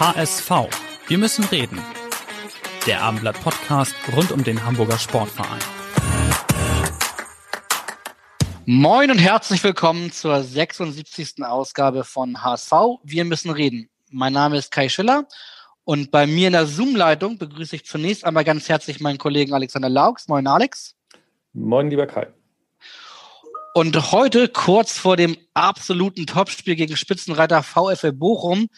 HSV. Wir müssen reden. Der Abendblatt Podcast rund um den Hamburger Sportverein. Moin und herzlich willkommen zur 76. Ausgabe von HSV. Wir müssen reden. Mein Name ist Kai Schiller und bei mir in der Zoom-Leitung begrüße ich zunächst einmal ganz herzlich meinen Kollegen Alexander Laux. Moin Alex. Moin lieber Kai. Und heute, kurz vor dem absoluten Topspiel gegen Spitzenreiter VfL Bochum,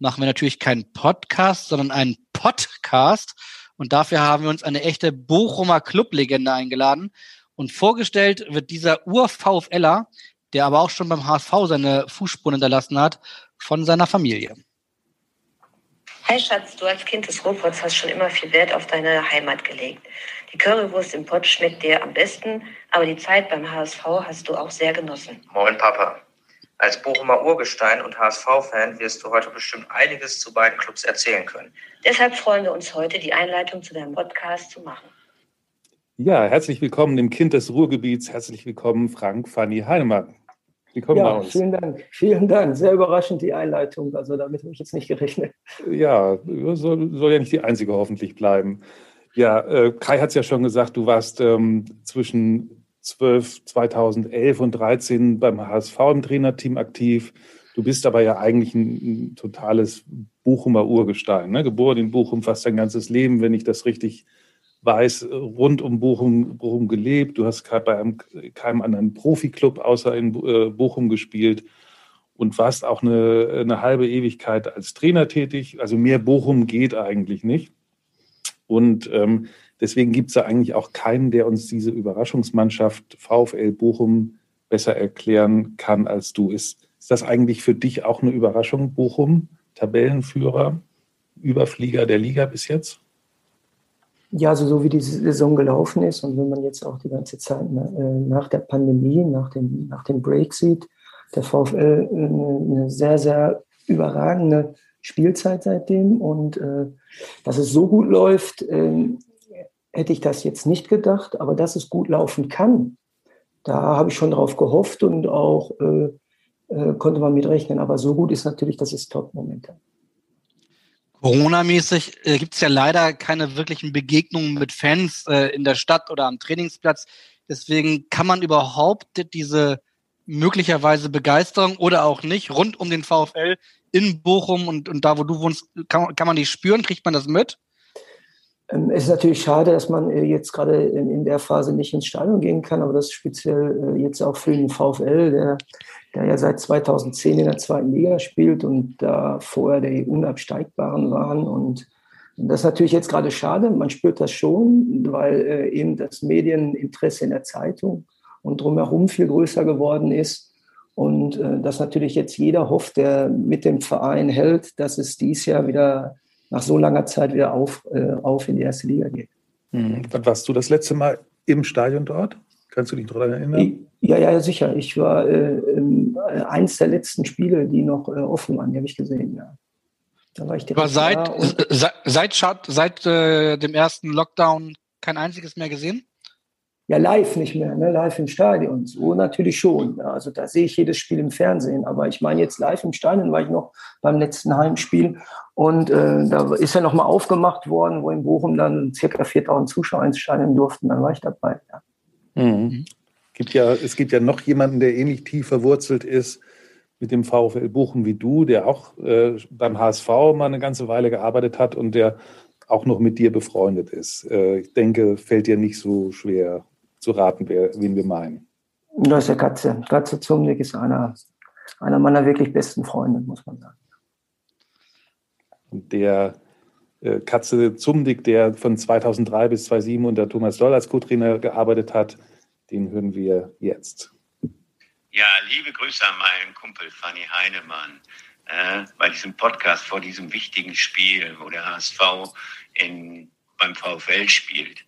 machen wir natürlich keinen Podcast, sondern einen Podcast. Und dafür haben wir uns eine echte Bochumer Clublegende eingeladen. Und vorgestellt wird dieser Ur-VfLer, der aber auch schon beim HSV seine Fußspuren hinterlassen hat, von seiner Familie. Hi Schatz, du als Kind des Ruhrpots hast schon immer viel Wert auf deine Heimat gelegt. Die Currywurst im Pott schmeckt dir am besten, aber die Zeit beim HSV hast du auch sehr genossen. Moin Papa. Als Bochumer Urgestein und HSV-Fan wirst du heute bestimmt einiges zu beiden Clubs erzählen können. Deshalb freuen wir uns heute, die Einleitung zu deinem Podcast zu machen. Ja, herzlich willkommen dem Kind des Ruhrgebiets. Herzlich willkommen, Frank Fanny Heinemann. Willkommen ja, bei uns. Vielen Dank. Vielen Dank. Sehr überraschend die Einleitung. Also damit habe ich jetzt nicht gerechnet. Ja, soll, soll ja nicht die einzige hoffentlich bleiben. Ja, äh, Kai hat es ja schon gesagt, du warst ähm, zwischen 12, 2011 und 13 beim HSV im Trainerteam aktiv. Du bist aber ja eigentlich ein, ein totales Bochumer Urgestein, ne? geboren in Bochum fast dein ganzes Leben, wenn ich das richtig weiß, rund um Bochum, Bochum gelebt. Du hast bei einem, keinem anderen Profiklub außer in äh, Bochum gespielt und warst auch eine, eine halbe Ewigkeit als Trainer tätig. Also mehr Bochum geht eigentlich nicht. Und ähm, deswegen gibt es da eigentlich auch keinen, der uns diese Überraschungsmannschaft VfL Bochum besser erklären kann als du. Ist, ist das eigentlich für dich auch eine Überraschung, Bochum? Tabellenführer, Überflieger der Liga bis jetzt? Ja, also so wie die Saison gelaufen ist und wenn man jetzt auch die ganze Zeit äh, nach der Pandemie, nach dem, nach dem Break sieht, der VfL eine sehr, sehr überragende Spielzeit seitdem und äh, dass es so gut läuft, äh, hätte ich das jetzt nicht gedacht, aber dass es gut laufen kann, da habe ich schon drauf gehofft und auch äh, äh, konnte man mit rechnen. Aber so gut ist natürlich, das ist top momentan. Corona-mäßig äh, gibt es ja leider keine wirklichen Begegnungen mit Fans äh, in der Stadt oder am Trainingsplatz. Deswegen kann man überhaupt diese möglicherweise Begeisterung oder auch nicht rund um den VfL in Bochum und, und da, wo du wohnst, kann, kann man die spüren? Kriegt man das mit? Ähm, es ist natürlich schade, dass man äh, jetzt gerade in, der Phase nicht ins Stadion gehen kann, aber das ist speziell äh, jetzt auch für den VfL, der, der ja seit 2010 in der zweiten Liga spielt und da vorher die Unabsteigbaren waren. Und das ist natürlich jetzt gerade schade. Man spürt das schon, weil äh, eben das Medieninteresse in der Zeitung und drumherum viel größer geworden ist. Und dass natürlich jetzt jeder hofft, der mit dem Verein hält, dass es dies Jahr wieder nach so langer Zeit wieder auf, äh, auf in die erste Liga geht. Mhm. Wann warst du das letzte Mal im Stadion dort? Kannst du dich daran erinnern? Ja, ja, sicher. Ich war äh, äh, eins der letzten Spiele, die noch äh, offen waren, die habe ich gesehen, ja. Da war ich Aber seit, seit, seit, seit äh, dem ersten Lockdown kein einziges mehr gesehen? Ja, live nicht mehr, ne? live im Stadion. So natürlich schon. Also da sehe ich jedes Spiel im Fernsehen. Aber ich meine jetzt live im Stadion war ich noch beim letzten Heimspiel. Und äh, da ist ja nochmal aufgemacht worden, wo in Bochum dann circa 4000 Zuschauer ins Stadion durften. Dann war ich dabei. Ja. Mhm. Gibt ja, es gibt ja noch jemanden, der ähnlich tief verwurzelt ist mit dem VfL Bochum wie du, der auch äh, beim HSV mal eine ganze Weile gearbeitet hat und der auch noch mit dir befreundet ist. Äh, ich denke, fällt dir nicht so schwer zu raten, wer, wen wir meinen. Das ist der Katze. Katze Zumnick ist einer, einer meiner wirklich besten Freunde, muss man sagen. Und der äh, Katze Zumdick, der von 2003 bis 2007 unter Thomas Doll als Co-Trainer gearbeitet hat, den hören wir jetzt. Ja, liebe Grüße an meinen Kumpel Fanny Heinemann äh, bei diesem Podcast vor diesem wichtigen Spiel, wo der HSV in, beim VfL spielt.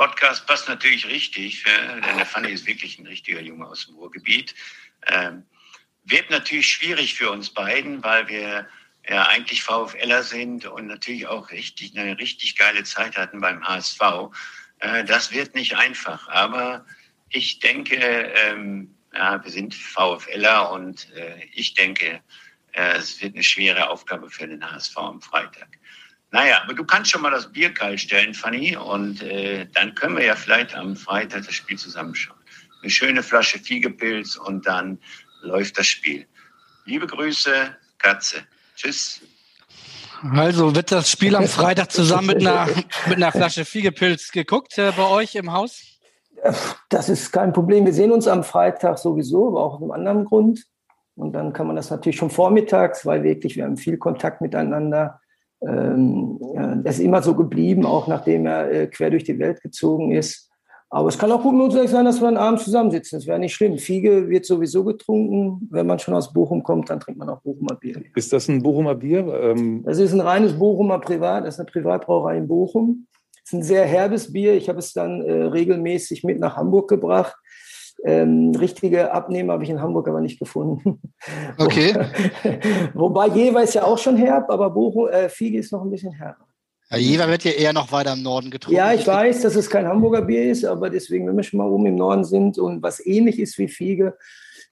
Podcast passt natürlich richtig, denn der Fanny ist wirklich ein richtiger Junge aus dem Ruhrgebiet. Ähm, wird natürlich schwierig für uns beiden, weil wir ja eigentlich VfLer sind und natürlich auch richtig eine richtig geile Zeit hatten beim HSV. Äh, das wird nicht einfach, aber ich denke, ähm, ja, wir sind VfLer und äh, ich denke, äh, es wird eine schwere Aufgabe für den HSV am Freitag. Naja, aber du kannst schon mal das Bier kalt stellen, Fanny, und äh, dann können wir ja vielleicht am Freitag das Spiel zusammenschauen. Eine schöne Flasche Fiegepilz und dann läuft das Spiel. Liebe Grüße, Katze. Tschüss. Also wird das Spiel am Freitag zusammen mit einer, mit einer Flasche Fiegepilz geguckt äh, bei euch im Haus? Das ist kein Problem. Wir sehen uns am Freitag sowieso, aber auch aus einem anderen Grund. Und dann kann man das natürlich schon vormittags, weil wirklich wir haben viel Kontakt miteinander. Ähm, das ist immer so geblieben, auch nachdem er äh, quer durch die Welt gezogen ist. Aber es kann auch gut möglich sein, dass wir einen Abend zusammensitzen. Das wäre nicht schlimm. Fiege wird sowieso getrunken. Wenn man schon aus Bochum kommt, dann trinkt man auch Bochumer Bier. Ist das ein Bochumer Bier? Ähm das ist ein reines Bochumer Privat. Das ist eine Privatbrauerei in Bochum. Das ist ein sehr herbes Bier. Ich habe es dann äh, regelmäßig mit nach Hamburg gebracht. Ähm, richtige Abnehmer habe ich in Hamburg aber nicht gefunden. Okay. Wobei Jever ist ja auch schon herb, aber Bochum, äh, Fiege ist noch ein bisschen herber. Ja, Jever wird ja eher noch weiter im Norden getrunken. Ja, ich weiß, dass es kein Hamburger Bier ist, aber deswegen, wenn wir schon mal oben im Norden sind und was ähnlich ist wie Fiege,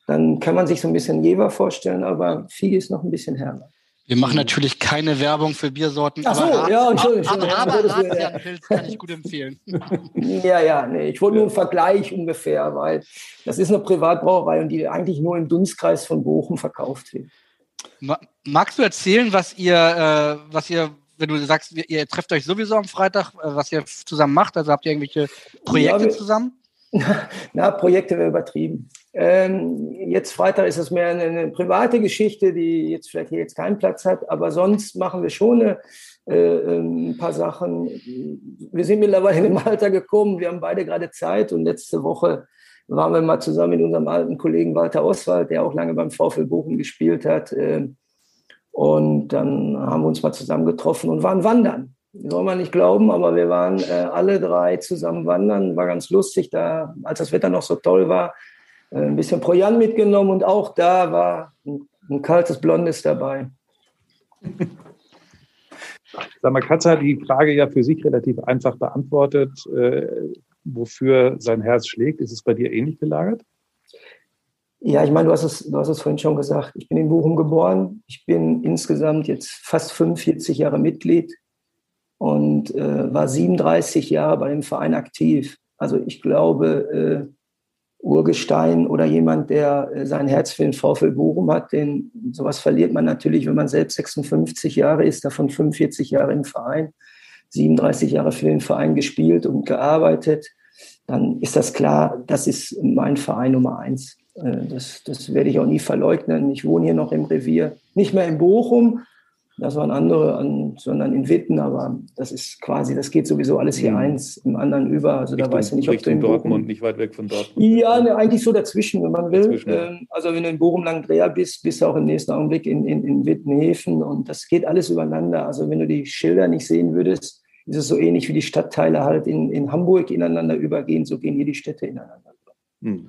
dann kann man sich so ein bisschen Jever vorstellen, aber Fiege ist noch ein bisschen herber. Wir machen natürlich keine Werbung für Biersorten. Ach so, aber ja, Entschuldigung. Aber, aber Ratsjernpilz kann ich gut empfehlen. ja, ja, nee, ich wollte nur einen Vergleich ungefähr, weil das ist eine Privatbrauerei und die eigentlich nur im Dunstkreis von Bochum verkauft wird. Magst du erzählen, was ihr, äh, was ihr, wenn du sagst, ihr trefft euch sowieso am Freitag, äh, was ihr zusammen macht? Also habt ihr irgendwelche Projekte ja, wir, zusammen? Na, Projekte wäre übertrieben. Ähm, jetzt Freitag ist es mehr eine, eine, private Geschichte, die jetzt vielleicht hier jetzt keinen Platz hat, aber sonst machen wir schon eine, äh, ein paar Sachen. Wir sind mittlerweile in dem Alter gekommen, wir haben beide gerade Zeit und letzte Woche waren wir mal zusammen mit unserem alten Kollegen Walter Oswald, der auch lange beim VfL Bochum gespielt hat. Äh, und dann haben wir uns mal zusammen getroffen und waren wandern soll man nicht glauben, aber wir waren äh, alle drei zusammen wandern. War ganz lustig, da, als das Wetter noch so toll war, äh, ein bisschen Projan mitgenommen und auch da war ein, ein kaltes Blondes dabei. Sag mal, Katze hat die Frage ja für sich relativ einfach beantwortet, äh, wofür sein Herz schlägt. Ist es bei dir ähnlich gelagert? Ja, ich meine, du hast, es, du hast es vorhin schon gesagt. Ich bin in Bochum geboren. Ich bin insgesamt jetzt fast 45 Jahre Mitglied und äh, war 37 Jahre bei dem Verein aktiv. Also ich glaube, äh, Urgestein oder jemand, der äh, sein Herz für den VfL Bochum hat, den sowas verliert man natürlich, wenn man selbst 56 Jahre ist, davon 45 Jahre im Verein, 37 Jahre für den Verein gespielt und gearbeitet, dann ist das klar, das ist mein Verein Nummer eins. Äh, das, das werde ich auch nie verleugnen. Ich wohne hier noch im Revier, nicht mehr in Bochum, das waren andere, an, sondern in Witten, aber das ist quasi, das geht sowieso alles hier mhm. eins im anderen über. Also Richtung, da weiß ich nicht, ob Richtung du in Dortmund, nicht weit weg von Dortmund. Ja, ne, eigentlich so dazwischen, wenn man will. Ähm, also wenn du in Bochum Langdreher bist, bist du auch im nächsten Augenblick in, in, in Wittenhäfen und das geht alles übereinander. Also wenn du die Schilder nicht sehen würdest, ist es so ähnlich wie die Stadtteile halt in, in Hamburg ineinander übergehen, so gehen hier die Städte ineinander über. Hm.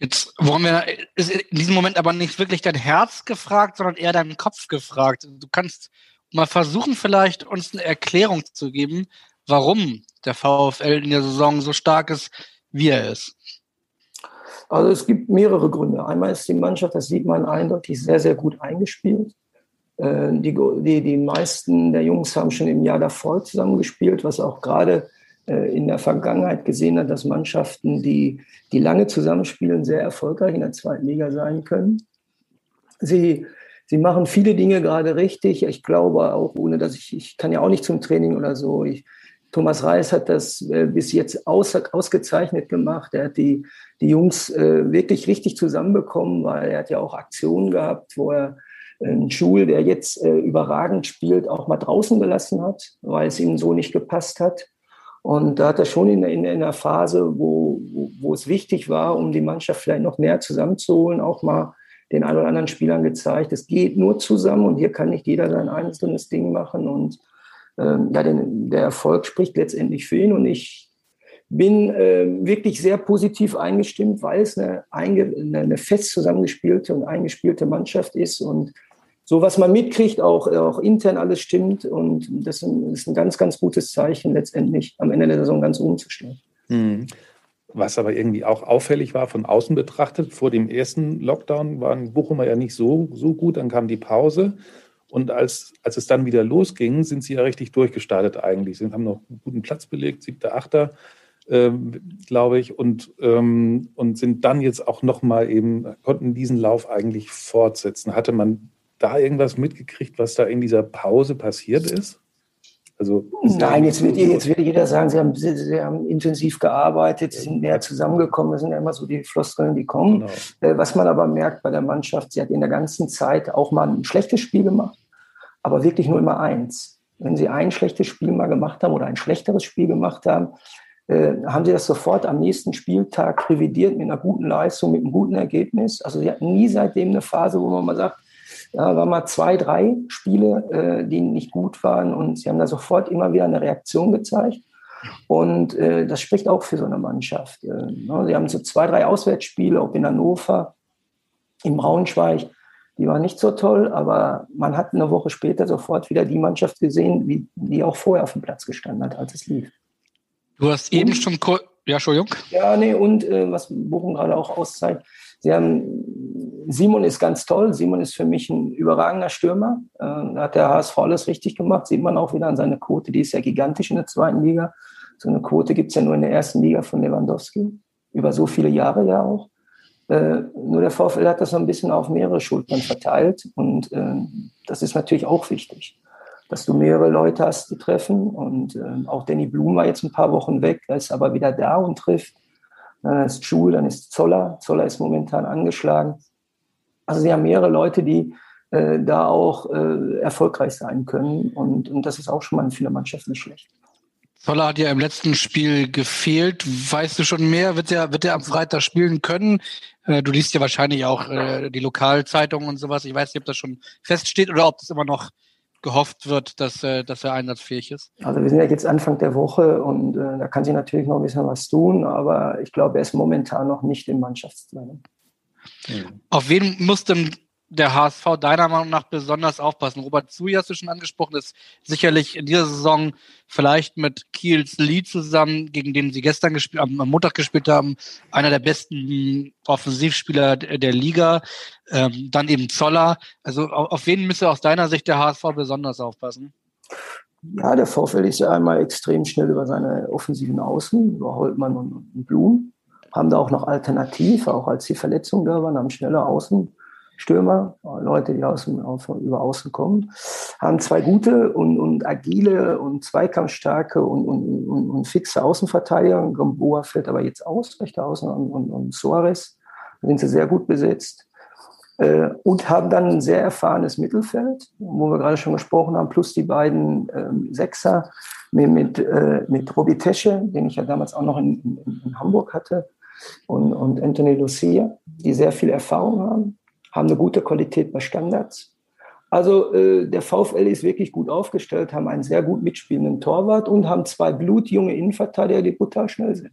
Jetzt wollen wir, ist in diesem Moment aber nicht wirklich dein Herz gefragt, sondern eher deinen Kopf gefragt. Du kannst mal versuchen, vielleicht uns eine Erklärung zu geben, warum der VfL in der Saison so stark ist, wie er ist. Also es gibt mehrere Gründe. Einmal ist die Mannschaft, das sieht man eindeutig, sehr, sehr gut eingespielt. Äh, die, die, die meisten der Jungs haben schon im Jahr davor zusammengespielt, was auch gerade in der Vergangenheit gesehen hat, dass Mannschaften, die, die lange zusammenspielen, sehr erfolgreich in der zweiten Liga sein können. Sie, sie machen viele Dinge gerade richtig. Ich glaube auch, ohne dass ich, ich kann ja auch nicht zum Training oder so. Ich, Thomas Reis hat das äh, bis jetzt aus, ausgezeichnet gemacht. Er hat die, die Jungs äh, wirklich richtig zusammenbekommen, weil er hat ja auch Aktionen gehabt, wo er einen Schul, der jetzt äh, überragend spielt, auch mal draußen gelassen hat, weil es ihm so nicht gepasst hat. Und da hat er schon in, in, in einer Phase, wo, wo, wo es wichtig war, um die Mannschaft vielleicht noch mehr zusammenzuholen, auch mal den ein oder anderen Spielern gezeigt, es geht nur zusammen und hier kann nicht jeder sein einzelnes Ding machen. Und ähm, ja, den, der Erfolg spricht letztendlich für ihn. Und ich bin äh, wirklich sehr positiv eingestimmt, weil es eine, eine, eine fest zusammengespielte und eingespielte Mannschaft ist und so was man mitkriegt, auch, auch intern alles stimmt. Und das ist ein ganz, ganz gutes Zeichen, letztendlich am Ende der Saison ganz umzustellen. Mhm. Was aber irgendwie auch auffällig war, von außen betrachtet, vor dem ersten Lockdown waren Bochumer ja nicht so, so gut, dann kam die Pause. Und als, als es dann wieder losging, sind sie ja richtig durchgestartet eigentlich. Sie haben noch einen guten Platz belegt, siebter, achter, ähm, glaube ich, und, ähm, und sind dann jetzt auch nochmal eben, konnten diesen Lauf eigentlich fortsetzen. Hatte man da irgendwas mitgekriegt, was da in dieser Pause passiert ist? Also, Nein, jetzt wird, jetzt wird jeder sagen, sie haben, sie, sie haben intensiv gearbeitet, sie sind näher zusammengekommen. Das sind ja immer so die Floskeln, die kommen. Genau. Äh, was man aber merkt bei der Mannschaft, sie hat in der ganzen Zeit auch mal ein schlechtes Spiel gemacht, aber wirklich nur immer eins. Wenn sie ein schlechtes Spiel mal gemacht haben oder ein schlechteres Spiel gemacht haben, äh, haben sie das sofort am nächsten Spieltag revidiert mit einer guten Leistung, mit einem guten Ergebnis. Also sie hatten nie seitdem eine Phase, wo man mal sagt, ja, waren mal zwei, drei Spiele, äh, die nicht gut waren und sie haben da sofort immer wieder eine Reaktion gezeigt. Und äh, das spricht auch für so eine Mannschaft. Äh, ne? sie haben so zwei, drei Auswärtsspiele, ob in Hannover, in Braunschweig, die waren nicht so toll, aber man hat eine Woche später sofort wieder die Mannschaft gesehen, wie die auch vorher auf dem Platz gestanden hat, als es lief. Du hast eben und, schon, ja, Entschuldigung. Ja, nee, und äh, was Bochum gerade auch auszeigt, Sie haben, Simon ist ganz toll. Simon ist für mich ein überragender Stürmer. Äh, hat der HSV alles richtig gemacht. Sieht man auch wieder an seiner Quote. Die ist ja gigantisch in der zweiten Liga. So eine Quote gibt es ja nur in der ersten Liga von Lewandowski. Über so viele Jahre ja auch. Äh, nur der VfL hat das so ein bisschen auf mehrere Schultern verteilt. Und äh, das ist natürlich auch wichtig, dass du mehrere Leute hast, die treffen. Und äh, auch Danny Blum war jetzt ein paar Wochen weg, er ist aber wieder da und trifft. Dann ist Schul, dann ist Zoller. Zoller ist momentan angeschlagen. Also sie haben mehrere Leute, die äh, da auch äh, erfolgreich sein können. Und, und das ist auch schon mal in vieler Mannschaften nicht schlecht. Zoller hat ja im letzten Spiel gefehlt. Weißt du schon mehr? Wird er, wird er am Freitag spielen können? Äh, du liest ja wahrscheinlich auch äh, die Lokalzeitungen und sowas. Ich weiß nicht, ob das schon feststeht oder ob das immer noch gehofft wird, dass, äh, dass er einsatzfähig ist? Also wir sind ja jetzt Anfang der Woche und äh, da kann sich natürlich noch ein bisschen was tun, aber ich glaube, er ist momentan noch nicht im Mannschaftstraining. Auf wen muss denn der HSV deiner Meinung nach besonders aufpassen? Robert Zui hast du schon angesprochen, ist sicherlich in dieser Saison vielleicht mit Kiels Lee zusammen, gegen den sie gestern gespielt, am Montag gespielt haben, einer der besten Offensivspieler der Liga. Ähm, dann eben Zoller. Also auf, wen müsste aus deiner Sicht der HSV besonders aufpassen? Ja, der VfL ist ja einmal extrem schnell über seine offensiven Außen, über Holtmann und, und Blum. Haben da auch noch Alternativ, auch als die Verletzungen da waren, haben schnelle Außen Stürmer, Leute, die aus, auf, über Außen kommen, haben zwei gute und, und agile und zweikampfstarke und, und, und, und fixe Außenverteidiger. Gamboa fällt aber jetzt aus, rechter Außen und, und, und Suarez. Da sind sie sehr gut besetzt. Äh, und haben dann ein sehr erfahrenes Mittelfeld, wo wir gerade schon gesprochen haben, plus die beiden ähm, Sechser mit, mit, äh, mit Robi Tesche, den ich ja damals auch noch in, in, in Hamburg hatte, und, und Anthony Lucia, die sehr viel Erfahrung haben haben eine gute Qualität bei Standards. Also äh, der VfL ist wirklich gut aufgestellt, haben einen sehr gut mitspielenden Torwart und haben zwei blutjunge Innenverteidiger, die brutal schnell sind.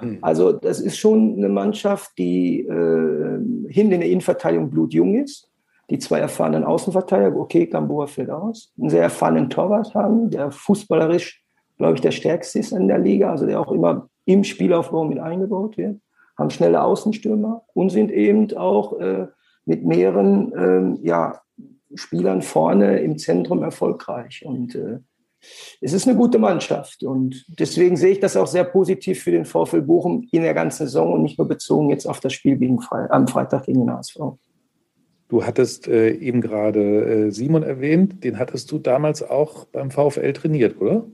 Mhm. Also das ist schon eine Mannschaft, die äh, hinten in der Innenverteidigung blutjung ist. Die zwei erfahrenen Außenverteidiger, okay, Gamboa fällt aus, einen sehr erfahrenen Torwart haben, der fußballerisch, glaube ich, der stärkste ist in der Liga, also der auch immer im Spielaufbau mit eingebaut wird, haben schnelle Außenstürmer und sind eben auch äh, mit mehreren ähm, ja, Spielern vorne im Zentrum erfolgreich. Und äh, es ist eine gute Mannschaft. Und deswegen sehe ich das auch sehr positiv für den VfL Bochum in der ganzen Saison und nicht nur bezogen jetzt auf das Spiel gegen Fre am Freitag gegen den HSV. Du hattest äh, eben gerade äh, Simon erwähnt, den hattest du damals auch beim VfL trainiert, oder?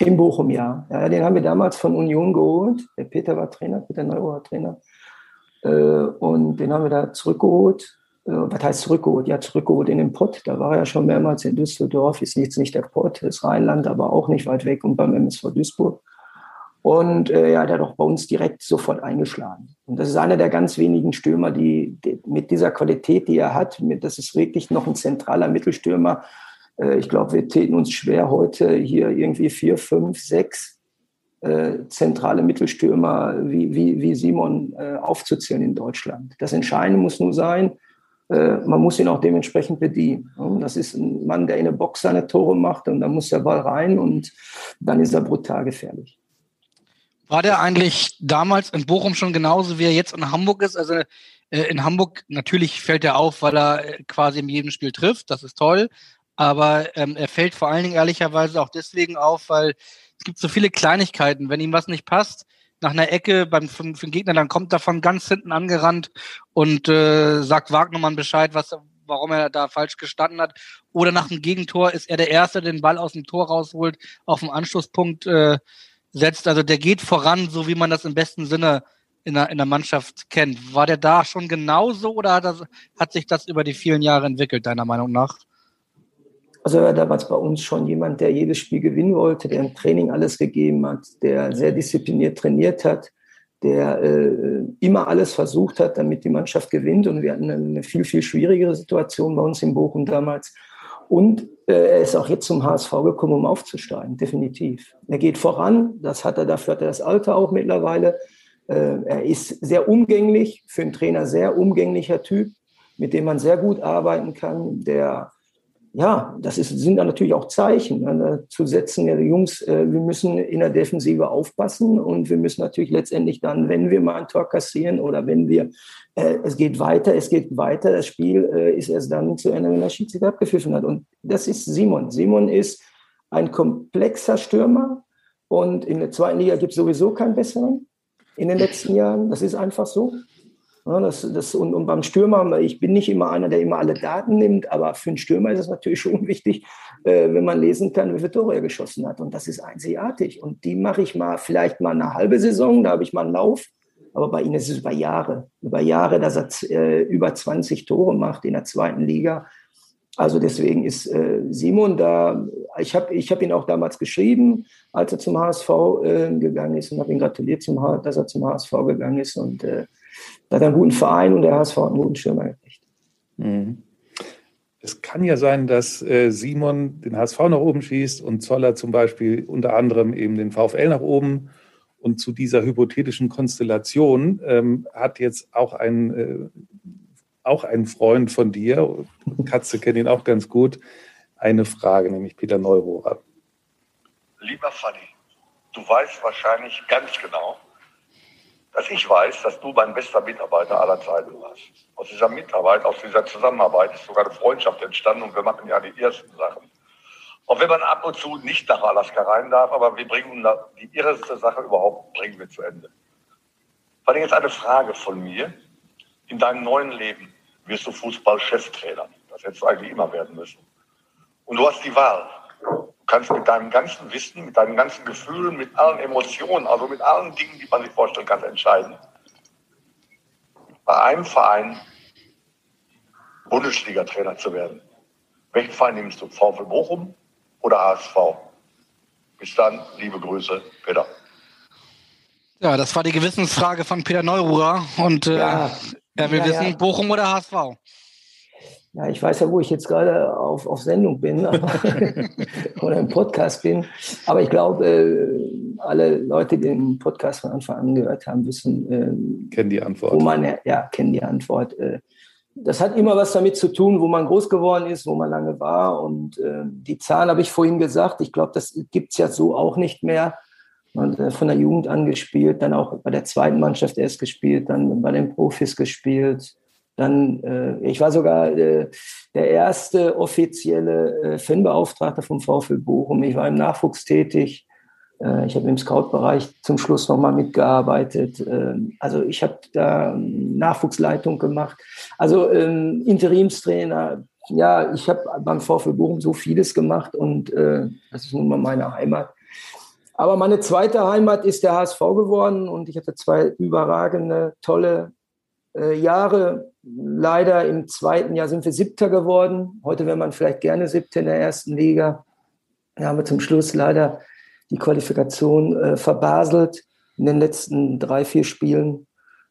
In Bochum, ja. ja. Den haben wir damals von Union geholt. Der Peter war Trainer, Peter Neuer war Trainer. Äh, und den haben wir da zurückgeholt. Äh, was heißt zurückgeholt? Ja, zurückgeholt in den Pott. Da war er ja schon mehrmals in Düsseldorf. Ist jetzt nicht der Pott, ist Rheinland, aber auch nicht weit weg und beim MSV Duisburg. Und äh, ja, der hat auch bei uns direkt sofort eingeschlagen. Und das ist einer der ganz wenigen Stürmer, die, die mit dieser Qualität, die er hat, mit, das ist wirklich noch ein zentraler Mittelstürmer. Äh, ich glaube, wir täten uns schwer heute hier irgendwie vier, fünf, sechs äh, zentrale Mittelstürmer wie, wie, wie Simon äh, aufzuzählen in Deutschland. Das Entscheidende muss nur sein, äh, man muss ihn auch dementsprechend bedienen. Das ist ein Mann, der in der Box seine Tore macht und dann muss der Ball rein und dann ist er brutal gefährlich. War der eigentlich damals in Bochum schon genauso, wie er jetzt in Hamburg ist? Also äh, in Hamburg natürlich fällt er auf, weil er quasi in jedem Spiel trifft. Das ist toll. Aber ähm, er fällt vor allen Dingen ehrlicherweise auch deswegen auf, weil es gibt so viele Kleinigkeiten. Wenn ihm was nicht passt, nach einer Ecke beim für, für den Gegner, dann kommt er von ganz hinten angerannt und äh, sagt Wagnermann Bescheid, was, warum er da falsch gestanden hat. Oder nach einem Gegentor ist er der Erste, der den Ball aus dem Tor rausholt, auf dem Anschlusspunkt äh, setzt. Also der geht voran, so wie man das im besten Sinne in der, in der Mannschaft kennt. War der da schon genauso oder hat, das, hat sich das über die vielen Jahre entwickelt, deiner Meinung nach? Also er war damals bei uns schon jemand, der jedes Spiel gewinnen wollte, der im Training alles gegeben hat, der sehr diszipliniert trainiert hat, der äh, immer alles versucht hat, damit die Mannschaft gewinnt. Und wir hatten eine viel, viel schwierigere Situation bei uns in Bochum damals. Und äh, er ist auch jetzt zum HSV gekommen, um aufzusteigen, definitiv. Er geht voran, das hat er, dafür hat er das Alter auch mittlerweile. Äh, er ist sehr umgänglich, für einen Trainer sehr umgänglicher Typ, mit dem man sehr gut arbeiten kann, der ja, das ist, sind dann natürlich auch Zeichen ne, zu setzen, ja, Jungs, äh, wir müssen in der Defensive aufpassen und wir müssen natürlich letztendlich dann, wenn wir mal ein Tor kassieren oder wenn wir, äh, es geht weiter, es geht weiter, das Spiel äh, ist erst dann zu Ende, wenn der Schiedsrichter abgepfiffen hat. Und das ist Simon. Simon ist ein komplexer Stürmer und in der zweiten Liga gibt es sowieso keinen besseren in den letzten Jahren. Das ist einfach so. Ja, das, das, und, und beim Stürmer, ich bin nicht immer einer, der immer alle Daten nimmt, aber für einen Stürmer ist es natürlich schon wichtig, äh, wenn man lesen kann, wie viele Tore er geschossen hat. Und das ist einzigartig. Und die mache ich mal vielleicht mal eine halbe Saison, da habe ich mal einen Lauf. Aber bei ihm ist es über Jahre. Über Jahre, dass er äh, über 20 Tore macht in der zweiten Liga. Also deswegen ist äh, Simon da, ich habe ich hab ihn auch damals geschrieben, als er zum HSV äh, gegangen ist und habe ihn gratuliert, zum, dass er zum HSV gegangen ist. Und äh, hat er einen guten Verein und der HSV hat einen guten Schirmer gekriegt. Mhm. Es kann ja sein, dass äh, Simon den HSV nach oben schießt und Zoller zum Beispiel unter anderem eben den VfL nach oben. Und zu dieser hypothetischen Konstellation ähm, hat jetzt auch ein, äh, auch ein Freund von dir, Katze kennt ihn auch ganz gut, eine Frage, nämlich Peter Neurohrer. Lieber Fanny, du weißt wahrscheinlich ganz genau, dass ich weiß, dass du mein bester Mitarbeiter aller Zeiten warst. Aus dieser Mitarbeit, aus dieser Zusammenarbeit ist sogar eine Freundschaft entstanden und wir machen ja die ersten Sachen. Auch wenn man ab und zu nicht nach Alaska rein darf, aber wir bringen die erste Sache überhaupt, bringen wir zu Ende. Vor allem jetzt eine Frage von mir. In deinem neuen Leben wirst du Fußball-Cheftrainer. Das hättest du eigentlich immer werden müssen. Und du hast die Wahl kannst mit deinem ganzen Wissen, mit deinen ganzen Gefühlen, mit allen Emotionen, also mit allen Dingen, die man sich vorstellen kann, entscheiden. Bei einem Verein Bundesliga-Trainer zu werden. Welchen Verein nimmst du? VfL Bochum oder HSV? Bis dann, liebe Grüße, Peter. Ja, das war die Gewissensfrage von Peter Neururer und äh, ja. er will ja, wissen, ja. Bochum oder HSV? Ja, ich weiß ja, wo ich jetzt gerade auf, auf Sendung bin oder im Podcast bin. Aber ich glaube, äh, alle Leute, die den Podcast von Anfang an gehört haben, wissen, äh, kennen die Antwort. Wo man, ja, kennen die Antwort. Äh, das hat immer was damit zu tun, wo man groß geworden ist, wo man lange war. Und äh, die Zahlen habe ich vorhin gesagt. Ich glaube, das gibt es ja so auch nicht mehr. Man hat von der Jugend an gespielt, dann auch bei der zweiten Mannschaft erst gespielt, dann bei den Profis gespielt dann, äh, ich war sogar äh, der erste offizielle äh, Fanbeauftragte vom VfL Bochum. Ich war im Nachwuchs tätig. Äh, ich habe im Scout-Bereich zum Schluss nochmal mitgearbeitet. Äh, also ich habe da Nachwuchsleitung gemacht. Also ähm, Interimstrainer. Ja, ich habe beim VfL Bochum so vieles gemacht und äh, das ist nun mal meine Heimat. Aber meine zweite Heimat ist der HSV geworden und ich hatte zwei überragende, tolle Jahre. Leider im zweiten Jahr sind wir Siebter geworden. Heute wäre man vielleicht gerne Siebter in der ersten Liga. Da haben wir zum Schluss leider die Qualifikation äh, verbaselt in den letzten drei, vier Spielen.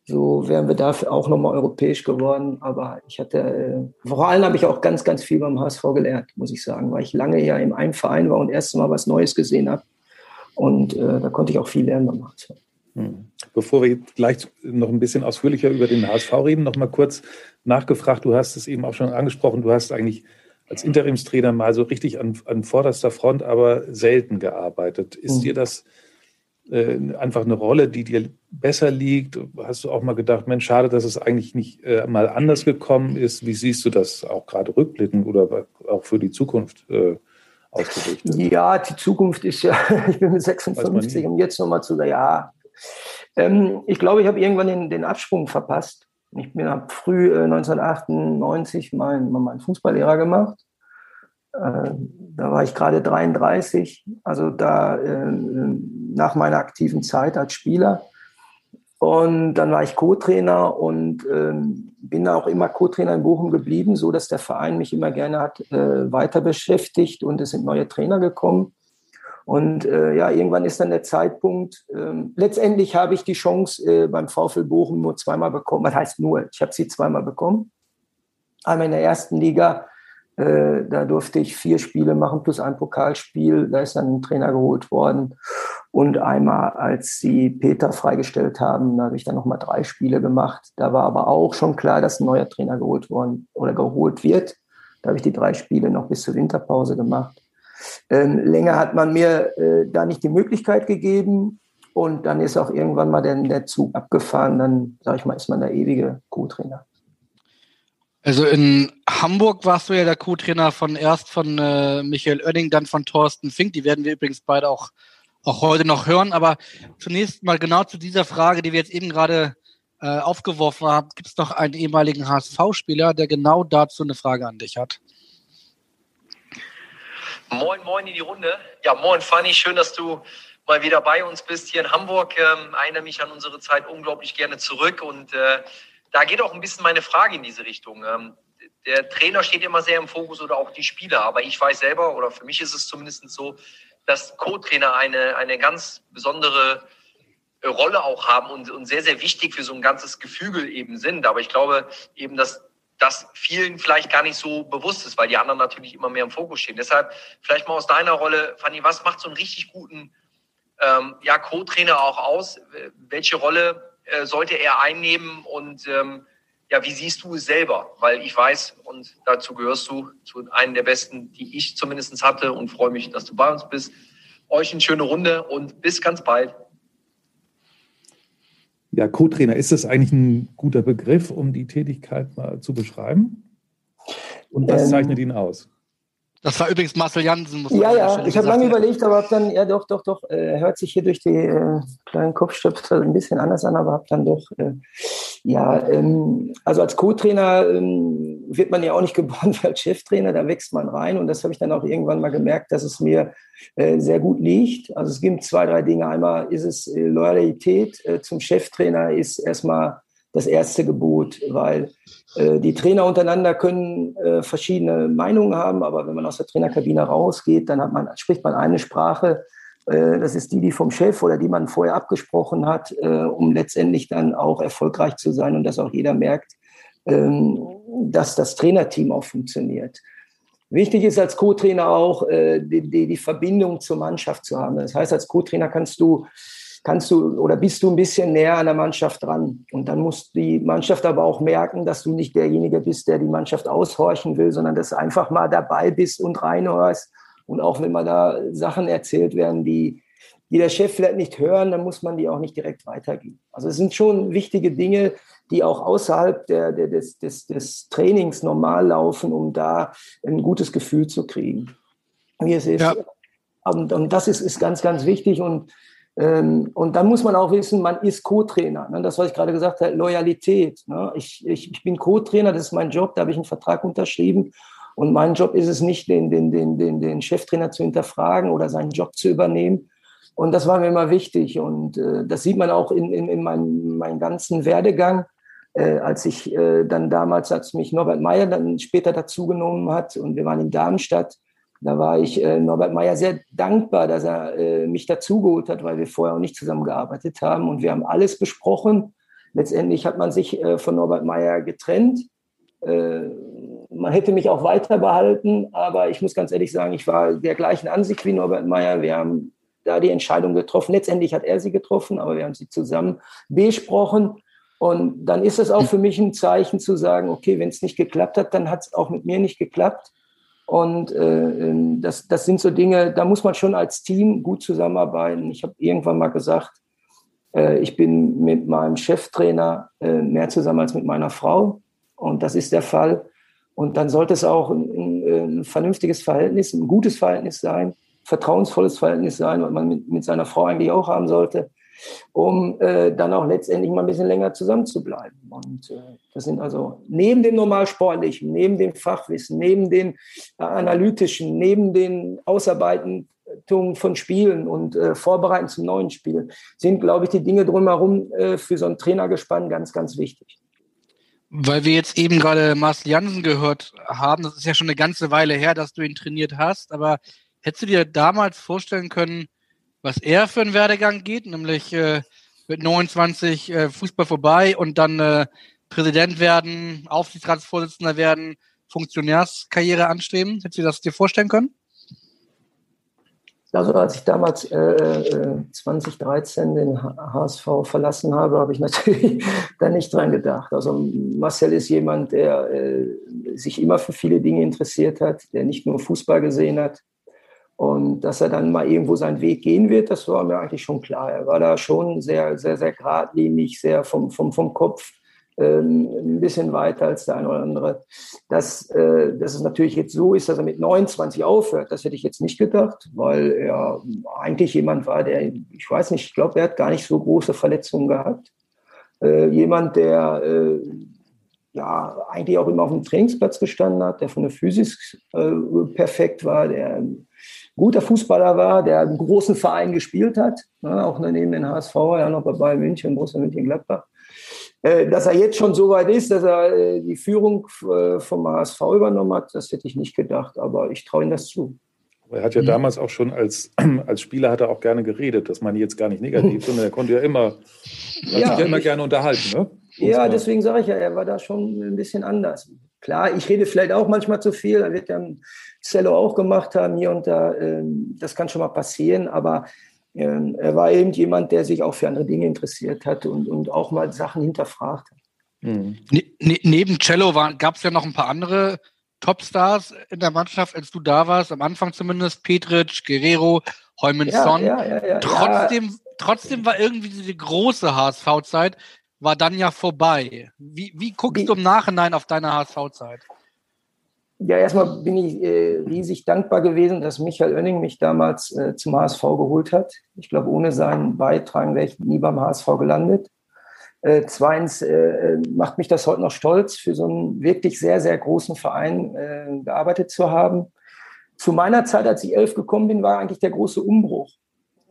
So wären wir dafür auch nochmal europäisch geworden. Aber ich hatte, äh, vor allem habe ich auch ganz, ganz viel beim HSV gelernt, muss ich sagen, weil ich lange ja in einem Verein war und erst Mal was Neues gesehen habe. Und äh, da konnte ich auch viel lernen beim HSV. Hm. Bevor wir gleich noch ein bisschen ausführlicher über den HSV reden, noch mal kurz nachgefragt. Du hast es eben auch schon angesprochen. Du hast eigentlich als Interimstrainer mal so richtig an, an vorderster Front, aber selten gearbeitet. Ist mhm. dir das äh, einfach eine Rolle, die dir besser liegt? Hast du auch mal gedacht, Mensch, schade, dass es eigentlich nicht äh, mal anders gekommen ist? Wie siehst du das auch gerade rückblickend oder auch für die Zukunft äh, ausgerichtet? Ja, die Zukunft ist ja, ich bin mit 56 und jetzt nochmal zu der, ja. Ähm, ich glaube, ich habe irgendwann den, den Absprung verpasst. Ich ab früh äh, 1998 meinen mein Fußballlehrer gemacht. Äh, da war ich gerade 33, also da äh, nach meiner aktiven Zeit als Spieler. Und dann war ich Co-Trainer und ähm, bin auch immer Co-Trainer in Bochum geblieben, so dass der Verein mich immer gerne hat äh, weiter beschäftigt und es sind neue Trainer gekommen. Und äh, ja, irgendwann ist dann der Zeitpunkt. Ähm, letztendlich habe ich die Chance äh, beim VfL Bochum nur zweimal bekommen. Was heißt nur? Ich habe sie zweimal bekommen. Einmal in der ersten Liga, äh, da durfte ich vier Spiele machen plus ein Pokalspiel. Da ist dann ein Trainer geholt worden. Und einmal, als sie Peter freigestellt haben, da habe ich dann nochmal drei Spiele gemacht. Da war aber auch schon klar, dass ein neuer Trainer geholt worden oder geholt wird. Da habe ich die drei Spiele noch bis zur Winterpause gemacht. Ähm, länger hat man mir äh, da nicht die Möglichkeit gegeben. Und dann ist auch irgendwann mal der, der Zug abgefahren. Dann, sage ich mal, ist man der ewige Co-Trainer. Also in Hamburg warst du ja der Co-Trainer von erst von äh, Michael Oenning, dann von Thorsten Fink. Die werden wir übrigens beide auch, auch heute noch hören. Aber zunächst mal genau zu dieser Frage, die wir jetzt eben gerade äh, aufgeworfen haben. Gibt es noch einen ehemaligen HSV-Spieler, der genau dazu eine Frage an dich hat? Moin, moin in die Runde. Ja, moin, Fanny, schön, dass du mal wieder bei uns bist hier in Hamburg. Ähm, erinnere mich an unsere Zeit unglaublich gerne zurück und äh, da geht auch ein bisschen meine Frage in diese Richtung. Ähm, der Trainer steht immer sehr im Fokus oder auch die Spieler, aber ich weiß selber oder für mich ist es zumindest so, dass Co-Trainer eine, eine ganz besondere Rolle auch haben und, und sehr, sehr wichtig für so ein ganzes Gefüge eben sind. Aber ich glaube eben, dass das vielen vielleicht gar nicht so bewusst ist, weil die anderen natürlich immer mehr im Fokus stehen. Deshalb vielleicht mal aus deiner Rolle, Fanny, was macht so einen richtig guten ähm, ja, Co-Trainer auch aus? Welche Rolle äh, sollte er einnehmen und ähm, ja, wie siehst du es selber? Weil ich weiß, und dazu gehörst du zu einem der besten, die ich zumindest hatte und freue mich, dass du bei uns bist. Euch eine schöne Runde und bis ganz bald. Ja, Co-Trainer, ist das eigentlich ein guter Begriff, um die Tätigkeit mal zu beschreiben? Und was ähm, zeichnet ihn aus? Das war übrigens Marcel Jansen. Muss ja, ja, ich habe lange überlegt, aber habe dann, ja doch, doch, doch, äh, hört sich hier durch die äh, kleinen Kopfstöpsel ein bisschen anders an, aber habe dann doch, äh, ja, ähm, also als Co-Trainer ähm, wird man ja auch nicht geboren wie als Cheftrainer, da wächst man rein und das habe ich dann auch irgendwann mal gemerkt, dass es mir äh, sehr gut liegt. Also es gibt zwei, drei Dinge. Einmal ist es äh, Loyalität äh, zum Cheftrainer, ist erstmal das erste Gebot, weil äh, die Trainer untereinander können äh, verschiedene Meinungen haben, aber wenn man aus der Trainerkabine rausgeht, dann man, spricht man eine Sprache. Äh, das ist die, die vom Chef oder die man vorher abgesprochen hat, äh, um letztendlich dann auch erfolgreich zu sein und dass auch jeder merkt, ähm, dass das Trainerteam auch funktioniert. Wichtig ist als Co-Trainer auch, äh, die, Verbindung zur Mannschaft zu haben. Das heißt, als Co-Trainer kannst du kannst du oder bist du ein bisschen näher an der Mannschaft dran. Und dann muss die Mannschaft aber auch merken, dass du nicht derjenige bist, der die Mannschaft aushorchen will, sondern dass du einfach mal dabei bist und reinhörst. Und auch wenn mal da Sachen erzählt werden, die, die der Chef vielleicht nicht hören, dann muss man die auch nicht direkt weitergeben. Also es sind schon wichtige Dinge, die auch außerhalb der, der, des, des, des Trainings normal laufen, um da ein gutes Gefühl zu kriegen. Es ist. Ja. Und, und das ist, ist ganz, ganz wichtig. Und ähm, und dann muss man auch wissen, man ist Co-Trainer. Ne? Das, was ich gerade gesagt habe, Loyalität. Ne? Ich, ich, ich bin Co-Trainer, das ist mein Job, da habe ich einen Vertrag unterschrieben. Und mein Job ist es nicht, den, den, den, den, den Cheftrainer zu hinterfragen oder seinen Job zu übernehmen. Und das war mir immer wichtig. Und äh, das sieht man auch in, in, in meinem, meinem ganzen Werdegang. Äh, als ich äh, dann damals, als mich Norbert Meyer dann später dazugenommen hat und wir waren in Darmstadt, Da war ich äh, Norbert Meyer sehr dankbar, dass er äh, mich dazugeholt hat, weil wir vorher auch nicht zusammengearbeitet haben und wir haben alles besprochen. Letztendlich hat man sich äh, von Norbert Meyer getrennt. Man hätte mich auch weiter behalten, aber ich muss ganz ehrlich sagen, ich war der gleichen Ansicht wie Norbert Meyer. Wir haben da die Entscheidung getroffen. Letztendlich hat er sie getroffen, aber wir haben sie zusammen besprochen. Und dann ist es auch für mich ein Zeichen zu sagen, okay, wenn es nicht geklappt hat, dann hat es auch mit mir nicht geklappt. Und äh, ähm, das, das sind so Dinge, da muss man schon als Team gut zusammenarbeiten. Ich habe irgendwann mal gesagt, äh, ich bin mit meinem Cheftrainer äh, mehr zusammen als mit meiner Frau. Und das ist der Fall. Und dann sollte es auch ein, ein, vernünftiges Verhältnis, ein gutes Verhältnis sein, vertrauensvolles Verhältnis sein, was man mit, mit seiner Frau eigentlich auch haben sollte um äh, dann auch letztendlich mal ein bisschen länger zusammen zu bleiben. Und äh, das sind also neben dem Normalsportlichen, neben dem Fachwissen, neben den äh, Analytischen, neben den Ausarbeiten von Spielen und äh, Vorbereiten zum neuen Spiel, sind, glaube ich, die Dinge drumherum äh, für so ein Trainergespann ganz, ganz wichtig. Weil wir jetzt eben gerade Marcel Jansen gehört haben, das ist ja schon eine ganze Weile her, dass du ihn trainiert hast, aber hättest du dir damals vorstellen können, was er für einen Werdegang geht, nämlich äh, mit 29 äh, Fußball vorbei und dann äh, Präsident werden, Aufsichtsratsvorsitzender werden, Funktionärskarriere anstreben. Hättest du das dir vorstellen können? Also als ich damals äh, 2013 äh, den HSV verlassen habe, habe ich natürlich da nicht dran gedacht. Also Marcel ist jemand, der äh, sich immer für viele Dinge interessiert hat, der nicht nur Fußball gesehen hat, und dass er dann mal irgendwo seinen Weg gehen wird, das war mir eigentlich schon klar. Er war da schon sehr, sehr, sehr geradlinig, sehr vom, vom, vom Kopf ähm, ein bisschen weiter als der eine oder andere. Dass, äh, dass es natürlich jetzt so ist, dass er mit 29 aufhört, das hätte ich jetzt nicht gedacht, weil er eigentlich jemand war, der, ich weiß nicht, ich glaube, er hat gar nicht so große Verletzungen gehabt. Äh, jemand, der äh, ja eigentlich auch immer auf dem Trainingsplatz gestanden hat, der von der Physis äh, perfekt war, der guter Fußballer war, der einen großen Verein gespielt hat, ne, auch neben den HSV, ja noch bei Bayern München, Borussia München-Gladbach. Äh, dass er jetzt schon so weit ist, dass er äh, die Führung äh, vom HSV übernommen hat, das hätte ich nicht gedacht, aber ich traue ihm das zu. Er hat ja mhm. damals auch schon als, als Spieler hat er auch gerne geredet. Das meine ich jetzt gar nicht negativ, sondern er konnte ja immer, ja, sich ja immer gerne unterhalten. Ne? Ja, deswegen sage ich ja, er war da schon ein bisschen anders. Klar, ich rede vielleicht auch manchmal zu viel, da wird ja Cello auch gemacht haben hier und da. Ähm, das kann schon mal passieren, aber ähm, er war eben jemand, der sich auch für andere Dinge interessiert hat und, und auch mal Sachen hinterfragt hat. Mhm. Ne, ne, neben Cello gab es ja noch ein paar andere Topstars in der Mannschaft, als du da warst, am Anfang zumindest, Petric, Guerrero, Heumannsson. Ja, ja, ja, trotzdem, trotzdem war irgendwie diese große HSV-Zeit, war dann ja vorbei. Wie, wie guckst wie, du im Nachhinein auf deine HSV-Zeit? Ja, erstmal bin ich äh, riesig dankbar gewesen, dass Michael Oenning mich damals äh, zum HSV geholt hat. Ich glaube, ohne seinen Beitrag wäre ich nie beim HSV gelandet. Äh, zweitens äh, äh, macht mich das heute noch stolz, für so einen wirklich sehr, sehr großen Verein äh, gearbeitet zu haben. Zu meiner Zeit, als ich elf gekommen bin, war eigentlich der große Umbruch.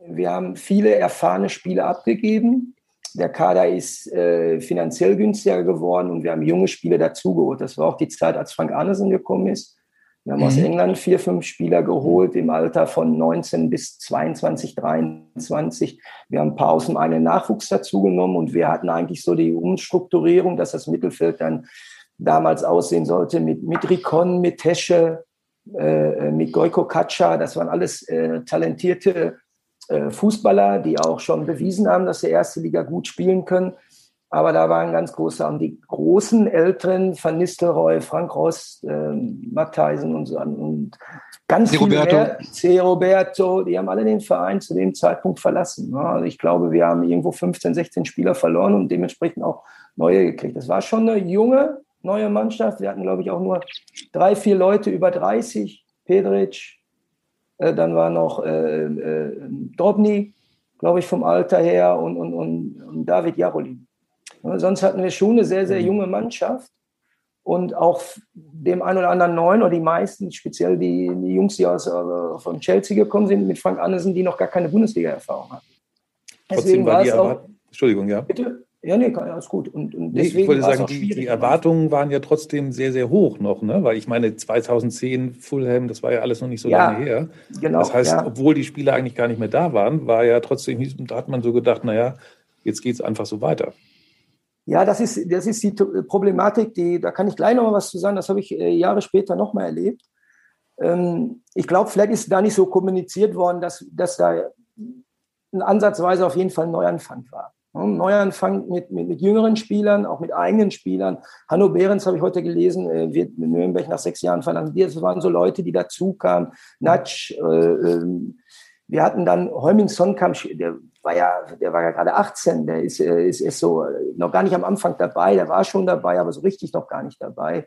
Wir haben viele erfahrene Spieler abgegeben, der Kader ist äh, finanziell günstiger geworden und wir haben junge Spieler dazugeholt. Das war auch die Zeit, als Frank Arnesen gekommen ist. Wir haben mhm. aus England vier, fünf Spieler geholt im Alter von 19 bis 22, 23. Wir haben ein paar aus dem eigenen Nachwuchs dazugenommen und wir hatten eigentlich so die Umstrukturierung, dass das Mittelfeld dann damals aussehen sollte mit, mit Rikon, mit Tesche, äh, mit Goiko Katscha. Das waren alles äh, talentierte äh, Fußballer, die auch schon bewiesen haben, dass sie erste Liga gut spielen können. Aber da waren ganz große, haben die großen Älteren, Van Nistelrooy, Frank Rost, äh, Mattheisen und so und ganz C. viele Roberto. mehr, C. Roberto, die haben alle den Verein zu dem Zeitpunkt verlassen. Also ich glaube, wir haben irgendwo 15, 16 Spieler verloren und dementsprechend auch neue gekriegt. Das war schon eine junge, neue Mannschaft. Wir hatten, glaube ich, auch nur drei, vier Leute über 30. Pedric, äh, dann war noch äh, äh, Drobny, glaube ich, vom Alter her und, und, und, und David Jarolin. Sonst hatten wir schon eine sehr, sehr mhm. junge Mannschaft und auch dem einen oder anderen Neuen oder die meisten, speziell die, die Jungs, die aus, äh, von Chelsea gekommen sind, mit Frank Andersen, die noch gar keine Bundesliga-Erfahrung hatten. Deswegen Trotzdem war, war die auch, Entschuldigung, ja. Bitte? Ja, nee, alles gut. Und, und deswegen nee, ich wollte sagen, die, die, Erwartungen waren ja trotzdem sehr, sehr hoch noch, ne? Weil ich meine, 2010 Fulham, das war ja alles noch nicht so ja, lange her. Genau. Das heißt, ja. obwohl die Spieler eigentlich gar nicht mehr da waren, war ja trotzdem, da hat man so gedacht, naja, jetzt geht es einfach so weiter. Ja, das ist, das ist die Problematik, die, da kann ich gleich noch mal was zu sagen, das habe ich äh, Jahre später noch mal erlebt. Ähm, ich glaube, vielleicht ist da nicht so kommuniziert worden, dass, dass da ein ansatzweise auf jeden Fall ein Neuanfang war. Neuanfang mit, mit, mit, jüngeren Spielern, auch mit eigenen Spielern. Hanno Behrens habe ich heute gelesen, äh, wird mit Nürnberg nach sechs Jahren verlassen. Das waren so Leute, die dazu kamen. Natsch, äh, äh, wir hatten dann Heuming kam, der war ja, der war ja gerade 18, der ist, äh, ist, ist so äh, noch gar nicht am Anfang dabei, der war schon dabei, aber so richtig noch gar nicht dabei.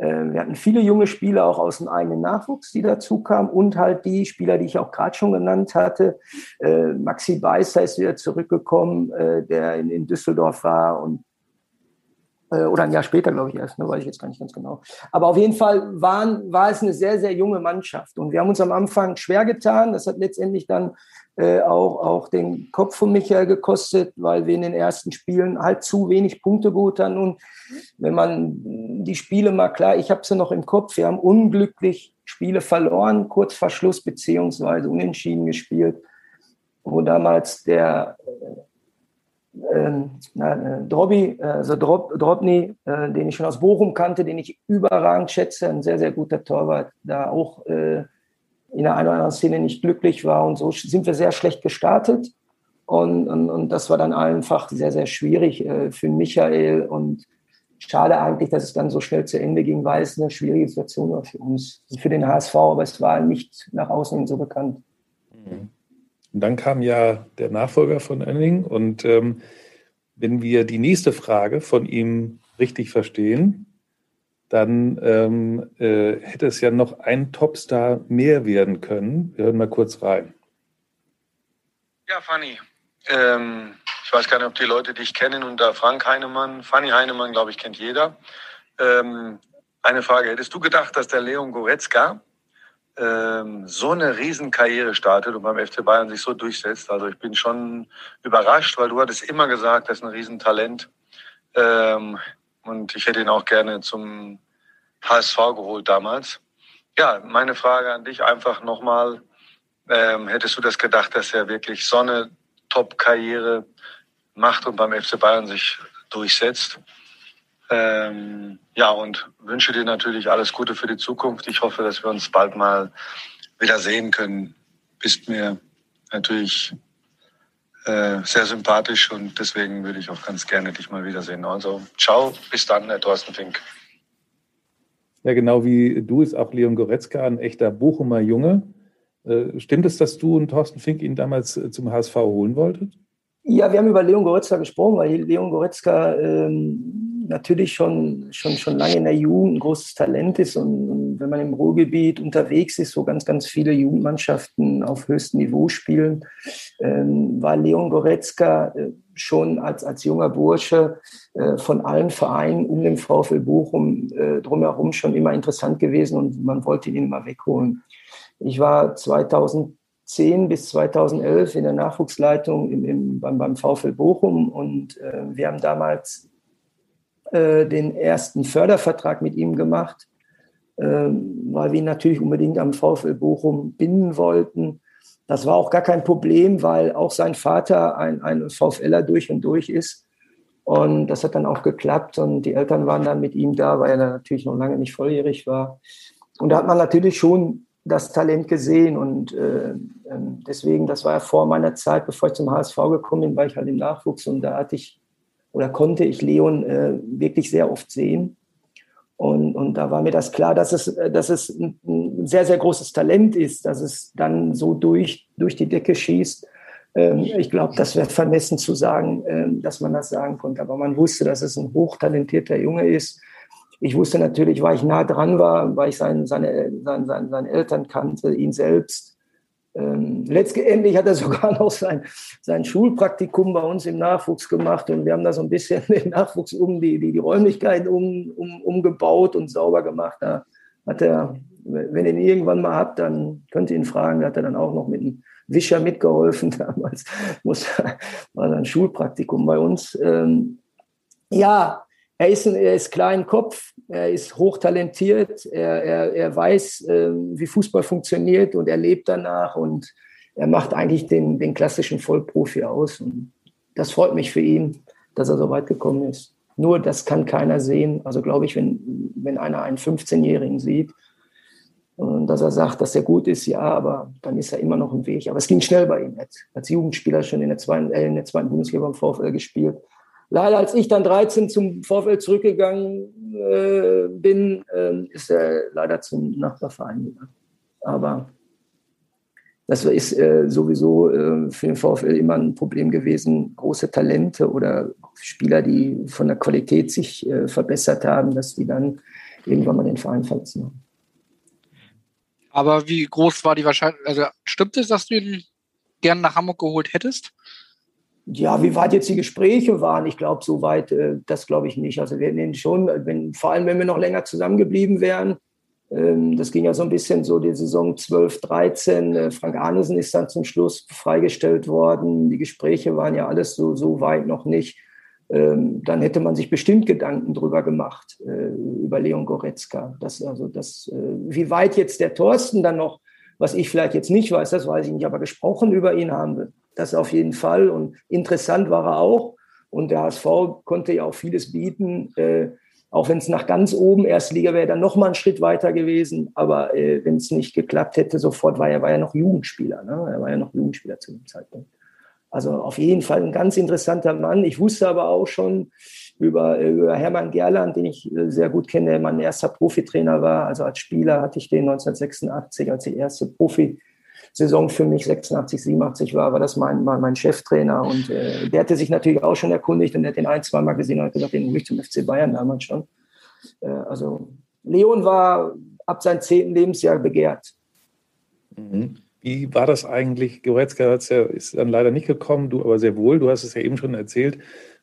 Äh, wir hatten viele junge Spieler auch aus dem eigenen Nachwuchs, die dazu kamen und halt die Spieler, die ich auch gerade schon genannt hatte. Äh, Maxi Beisser ist wieder zurückgekommen, äh, der in, Düsseldorf war und oder ein Jahr später, glaube ich erst, ne, weiß ich jetzt gar nicht ganz genau. Aber auf jeden Fall waren, war es eine sehr, sehr junge Mannschaft. Und wir haben uns am Anfang schwer getan. Das hat letztendlich dann äh, auch, auch den Kopf von Michael gekostet, weil wir in den ersten Spielen halt zu wenig Punkte geholt haben. Und wenn man die Spiele mal klar, ich habe sie noch im Kopf, wir haben unglücklich Spiele verloren, kurz vor Schluss, beziehungsweise unentschieden gespielt, wo damals der äh, ähm, äh, Drobby, also Drob, Drobny, äh, den ich schon aus Bochum kannte, den ich überragend schätze, ein sehr, sehr guter Torwart, da auch äh, in der einen oder anderen Szene nicht glücklich war. Und so sind wir sehr schlecht gestartet. Und, und, und das war dann einfach sehr, sehr schwierig äh, für Michael. Und schade eigentlich, dass es dann so schnell zu Ende ging, weil es eine schwierige Situation war für uns, für den HSV, aber es war nicht nach außen so bekannt. Mhm. Und dann kam ja der Nachfolger von Enning und ähm, wenn wir die nächste Frage von ihm richtig verstehen, dann ähm, äh, hätte es ja noch ein Topstar mehr werden können. Wir hören mal kurz rein. Ja, Fanny. Ähm, ich weiß gar nicht, ob die Leute dich kennen unter Frank Heinemann. Fanny Heinemann, glaube ich, kennt jeder. Ähm, eine Frage. Hättest du gedacht, dass der Leon Goretzka ähm, so eine Riesenkarriere startet und beim FC Bayern sich so durchsetzt? Also ich bin schon überrascht, weil du hattest immer gesagt, er ist ein Riesentalent. Ähm, und ich hätte ihn auch gerne zum HSV geholt damals. Ja, meine Frage an dich einfach nochmal. Ähm, hättest du das gedacht, dass er wirklich so eine Top-Karriere macht und beim FC Bayern sich durchsetzt? Ähm, ja, und wünsche dir natürlich alles Gute für die Zukunft. Ich hoffe, dass wir uns bald mal wieder sehen können. Bist mir natürlich äh, sehr sympathisch und deswegen würde ich auch ganz gerne dich mal wiedersehen. Also ciao, bis dann, Herr Thorsten Fink. Ja, genau wie du ist auch Leon Goretzka ein echter Bochumer Junge. Äh, stimmt es, dass du und Thorsten Fink ihn damals äh, zum HSV holen wolltet? Ja, wir haben über Leon Goretzka gesprochen, weil Leon Goretzka ähm, natürlich schon, schon, schon lange in der Jugend ein großes Talent ist und, und, wenn man im Ruhrgebiet unterwegs ist, so ganz, ganz viele Jugendmannschaften auf höchstem Niveau spielen, ähm, war Leon Goretzka äh, schon als, als junger Bursche äh, von allen Vereinen um den VfL Bochum äh, drumherum schon immer interessant gewesen und man wollte ihn immer wegholen. Ich war 2000 2010 bis 2011 in der Nachwuchsleitung im, im, beim, beim VfL Bochum und äh, wir haben damals äh, den ersten Fördervertrag mit ihm gemacht, äh, weil wir ihn natürlich unbedingt am VfL Bochum binden wollten. Das war auch gar kein Problem, weil auch sein Vater ein, ein VfLer durch und durch ist. Und das hat dann auch geklappt und die Eltern waren dann mit ihm da, weil er natürlich noch lange nicht volljährig war. Und da hat man natürlich schon das Talent gesehen und äh, ähm, deswegen, das war ja vor meiner Zeit, bevor ich zum HSV gekommen bin, war ich halt im Nachwuchs und da hatte ich oder konnte ich Leon äh, wirklich sehr oft sehen. Und, und da war mir das klar, dass es, dass es ein, sehr, sehr großes Talent ist, dass es dann so durch, durch die Decke schießt. Ähm, ich glaube, das wäre vermessen zu sagen, ähm, dass man das sagen konnte. Aber man wusste, dass es ein hochtalentierter Junge ist, ich wusste natürlich, weil ich nah dran war, weil ich sein, seine, seine, seine, seine Eltern kannte, ihn selbst. Ähm, letztendlich hat er sogar noch sein, sein Schulpraktikum bei uns im Nachwuchs gemacht und wir haben da so ein bisschen den Nachwuchs um die, die, die Räumlichkeiten um, um, umgebaut und sauber gemacht. Da hat er wenn ihr ihn irgendwann mal habt, dann könnt ihr ihn fragen. Da hat er dann auch noch mit einem Wischer mitgeholfen. Damals muss, war dann Schulpraktikum bei uns. Ähm, ja, er ist, ein, er ist klar im Kopf, er ist hochtalentiert, er, er, er weiß, äh, wie Fußball funktioniert und er lebt danach und er macht eigentlich den, den klassischen Vollprofi aus. Und das freut mich für ihn, dass er so weit gekommen ist. Nur das kann keiner sehen. Also glaube ich, wenn, wenn einer einen 15-Jährigen sieht, und dass er sagt, dass er gut ist, ja, aber dann ist er immer noch im Weg. Aber es ging schnell bei ihm. Er hat als Jugendspieler schon in der zweiten, äh, in der zweiten Bundesliga beim VfL gespielt. Leider, als ich dann 13 zum VfL zurückgegangen äh, bin, äh, ist er leider zum Nachbarverein gegangen. Aber das ist äh, sowieso äh, für den VfL immer ein Problem gewesen. Große Talente oder Spieler, die von der Qualität sich äh, verbessert haben, dass die dann irgendwann mal den Verein verlassen haben. Aber wie groß war die Wahrscheinlichkeit? Also stimmt es, dass du ihn gern nach Hamburg geholt hättest? Ja, wie weit jetzt die Gespräche waren, ich glaube, so weit, äh, das glaube ich nicht. Also wir hätten schon, wenn, vor allem wenn wir noch länger zusammengeblieben wären, ähm, das ging ja so ein bisschen so die Saison 12, 13. Äh, Frank Arnesen ist dann zum Schluss freigestellt worden. Die Gespräche waren ja alles so, so weit noch nicht. Ähm, dann hätte man sich bestimmt Gedanken drüber gemacht, äh, über Leon Goretzka. Das, also das, äh, wie weit jetzt der Thorsten dann noch, was ich vielleicht jetzt nicht weiß, das weiß ich nicht, aber gesprochen über ihn haben wir. Das auf jeden Fall. Und interessant war er auch. Und der HSV konnte ja auch vieles bieten. Äh, auch wenn es nach ganz oben Erstliga wäre, dann noch mal einen Schritt weiter gewesen. Aber äh, wenn es nicht geklappt hätte, sofort war er war ja noch Jugendspieler. Ne? Er war ja noch Jugendspieler zu dem Zeitpunkt. Also auf jeden Fall ein ganz interessanter Mann. Ich wusste aber auch schon über, über Hermann Gerland, den ich äh, sehr gut kenne, der mein erster Profitrainer war. Also als Spieler hatte ich den 1986, als die erste Profisaison für mich 86, 87 war, war das mein, mein, mein Cheftrainer. Und äh, der hatte sich natürlich auch schon erkundigt und der hat den ein, zwei Mal gesehen und hat gesagt, den ich zum FC Bayern damals schon. Äh, also Leon war ab seinem zehnten Lebensjahr begehrt. Mhm. Wie war das eigentlich? Goretzka ja, ist dann leider nicht gekommen, du aber sehr wohl. Du hast es ja eben schon erzählt.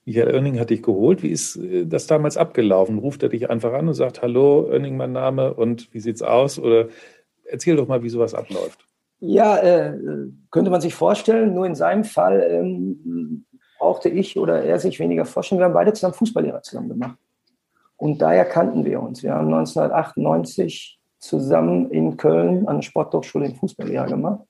Michael Oenning hat dich geholt. Wie ist äh, das damals abgelaufen? Ruft er dich einfach an und sagt, hallo, Oenning, mein Name und wie sieht's aus? Oder erzähl doch mal, wie sowas abläuft. Ja, äh, könnte man sich vorstellen. Nur in seinem Fall ähm, brauchte ich oder er sich weniger vorstellen. Wir haben beide zusammen Fußballlehrer zusammen gemacht. Und daher kannten wir uns. Wir haben 1998 zusammen in Köln an der Sporthochschule in Fußballlehrer gemacht.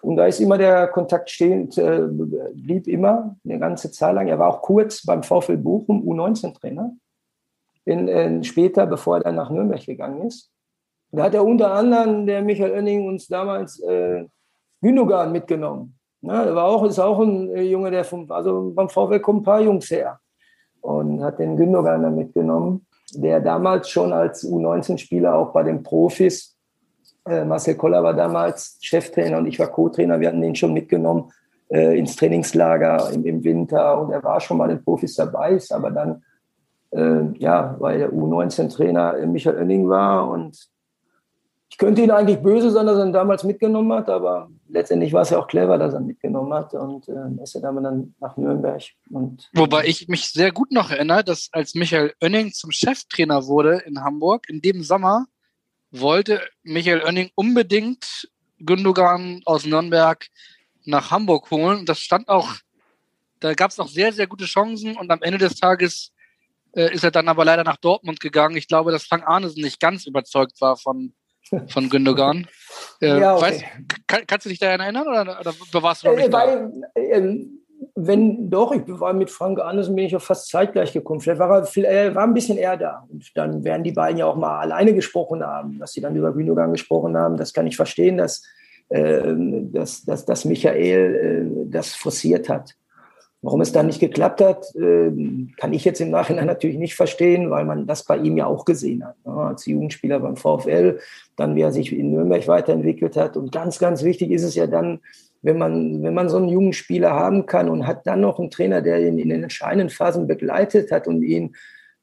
Und da ist immer der Kontakt stehend, äh, blieb immer eine ganze Zeit lang. Er war auch kurz beim VfL Bochum U19-Trainer. äh, später, bevor er dann nach Nürnberg gegangen ist. Da hat er unter anderem der Michael Oenning uns damals äh, Gündogan mitgenommen. Ja, er war auch, ist auch ein äh, Junge, der vom, also beim VfL kommen ein paar Jungs her. Und hat den Gündogan dann mitgenommen der damals schon als U19-Spieler auch bei den Profis, äh, Marcel Koller war damals Cheftrainer und ich war Co-Trainer, wir hatten den schon mitgenommen äh, ins Trainingslager im, im, Winter und er war schon mal den Profis dabei, ist aber dann, äh, ja, weil der U19-Trainer Michael Oenning war und ich könnte ihn eigentlich böse sein, dass er ihn damals mitgenommen hat, aber letztendlich war es ja auch clever, dass er ihn mitgenommen hat und äh, ist er dann nach Nürnberg. Und, Wobei ich mich sehr gut noch erinnere, dass als Michael Oenning zum Cheftrainer wurde in Hamburg, in dem Sommer wollte Michael Oenning unbedingt Gündogan aus Nürnberg nach Hamburg holen. Das stand auch, da gab es auch sehr, sehr gute Chancen und am Ende des Tages äh, ist er dann aber leider nach Dortmund gegangen. Ich glaube, dass Frank Arnesen nicht ganz überzeugt war von von Gündogan. Äh, ja, okay. weißt, kann, kannst du dich daran erinnern oder, oder bewahrst du noch nicht äh, weil, äh, wenn doch, ich war mit Frank Andersen bin ich auch fast zeitgleich gekommen. Vielleicht war er, er war ein bisschen eher da. Und dann werden die beiden ja auch mal alleine gesprochen haben, dass sie dann über Gündogan gesprochen haben. Das kann ich verstehen, dass, äh, dass, dass, dass Michael äh, das forciert hat. Warum es dann nicht geklappt hat, ähm, kann ich jetzt im Nachhinein natürlich nicht verstehen, weil man das bei ihm ja auch gesehen hat. Als Jugendspieler beim VfL, dann wie er sich in Nürnberg weiterentwickelt hat. Und ganz, ganz wichtig ist es ja dann, wenn man, wenn man so einen jungen Spieler haben kann und hat dann noch einen Trainer, der ihn in den entscheidenden Phasen begleitet hat und ihn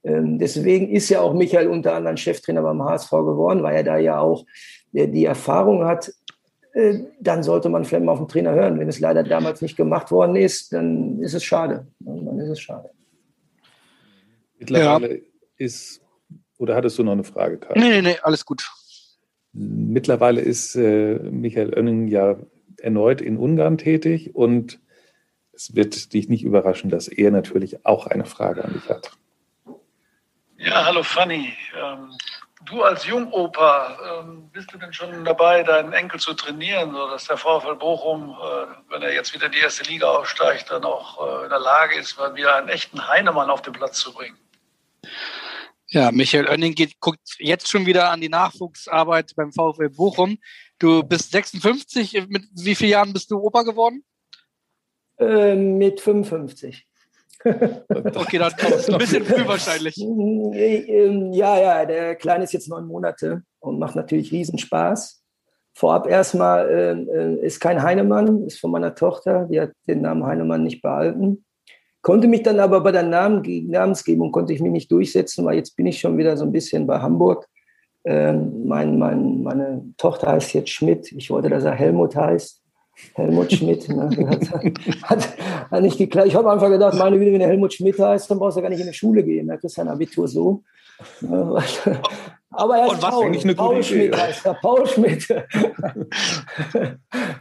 ähm, Deswegen ist ja auch Michael unter anderem Cheftrainer beim HSV geworden, weil er da ja auch die Erfahrung hat, dann sollte man vielleicht mal auf den Trainer hören. Wenn es leider damals nicht gemacht worden ist, dann ist es schade. Dann ist es schade. Mittlerweile ja. ist, oder hattest du noch eine Frage, Karl? Nee, nee, nee, alles gut. mittlerweile ist äh, Michael Oenning ja erneut in Ungarn tätig und es wird dich nicht überraschen, dass er natürlich auch eine Frage an dich hat. Ja, hallo Fanny. Ähm, du als Jungopa, ähm, bist du denn schon dabei, deinen Enkel zu trainieren, sodass der VfL Bochum, äh, wenn er jetzt wieder die erste Liga aufsteigt, dann auch äh, in der Lage ist, mal wieder einen echten Heinemann auf den Platz zu bringen? Ja, Michael Oenning geht, guckt jetzt schon wieder an die Nachwuchsarbeit beim VfL Bochum. Du bist 56. Mit wie vielen Jahren bist du Opa geworden? Äh, mit 55. okay, dann ist ein bisschen früh wahrscheinlich. Ähm, ja, ja, der Kleine ist jetzt neun Monate und macht natürlich Riesenspaß. Vorab erstmal äh, äh, ist kein Heinemann, ist von meiner Tochter, die hat den Namen Heinemann nicht behalten. Konnte mich dann aber bei der Namen, Namensgebung konnte ich mich nicht durchsetzen, weil jetzt bin ich schon wieder so ein bisschen bei Hamburg. Ähm, mein, mein, meine Tochter heißt jetzt Schmidt. Ich wollte, dass er Helmut heißt. Helmut Schmidt. Ne? Hat, hat, nicht geklappt. Ich habe einfach gedacht, meine Güte, wenn der Helmut Schmidt heißt, dann brauchst du gar nicht in die Schule gehen. Da kriegst du ein Abitur so. Aber er ist Paul, eine Paul Schmidt Idee. heißt er. Paul Schmidt.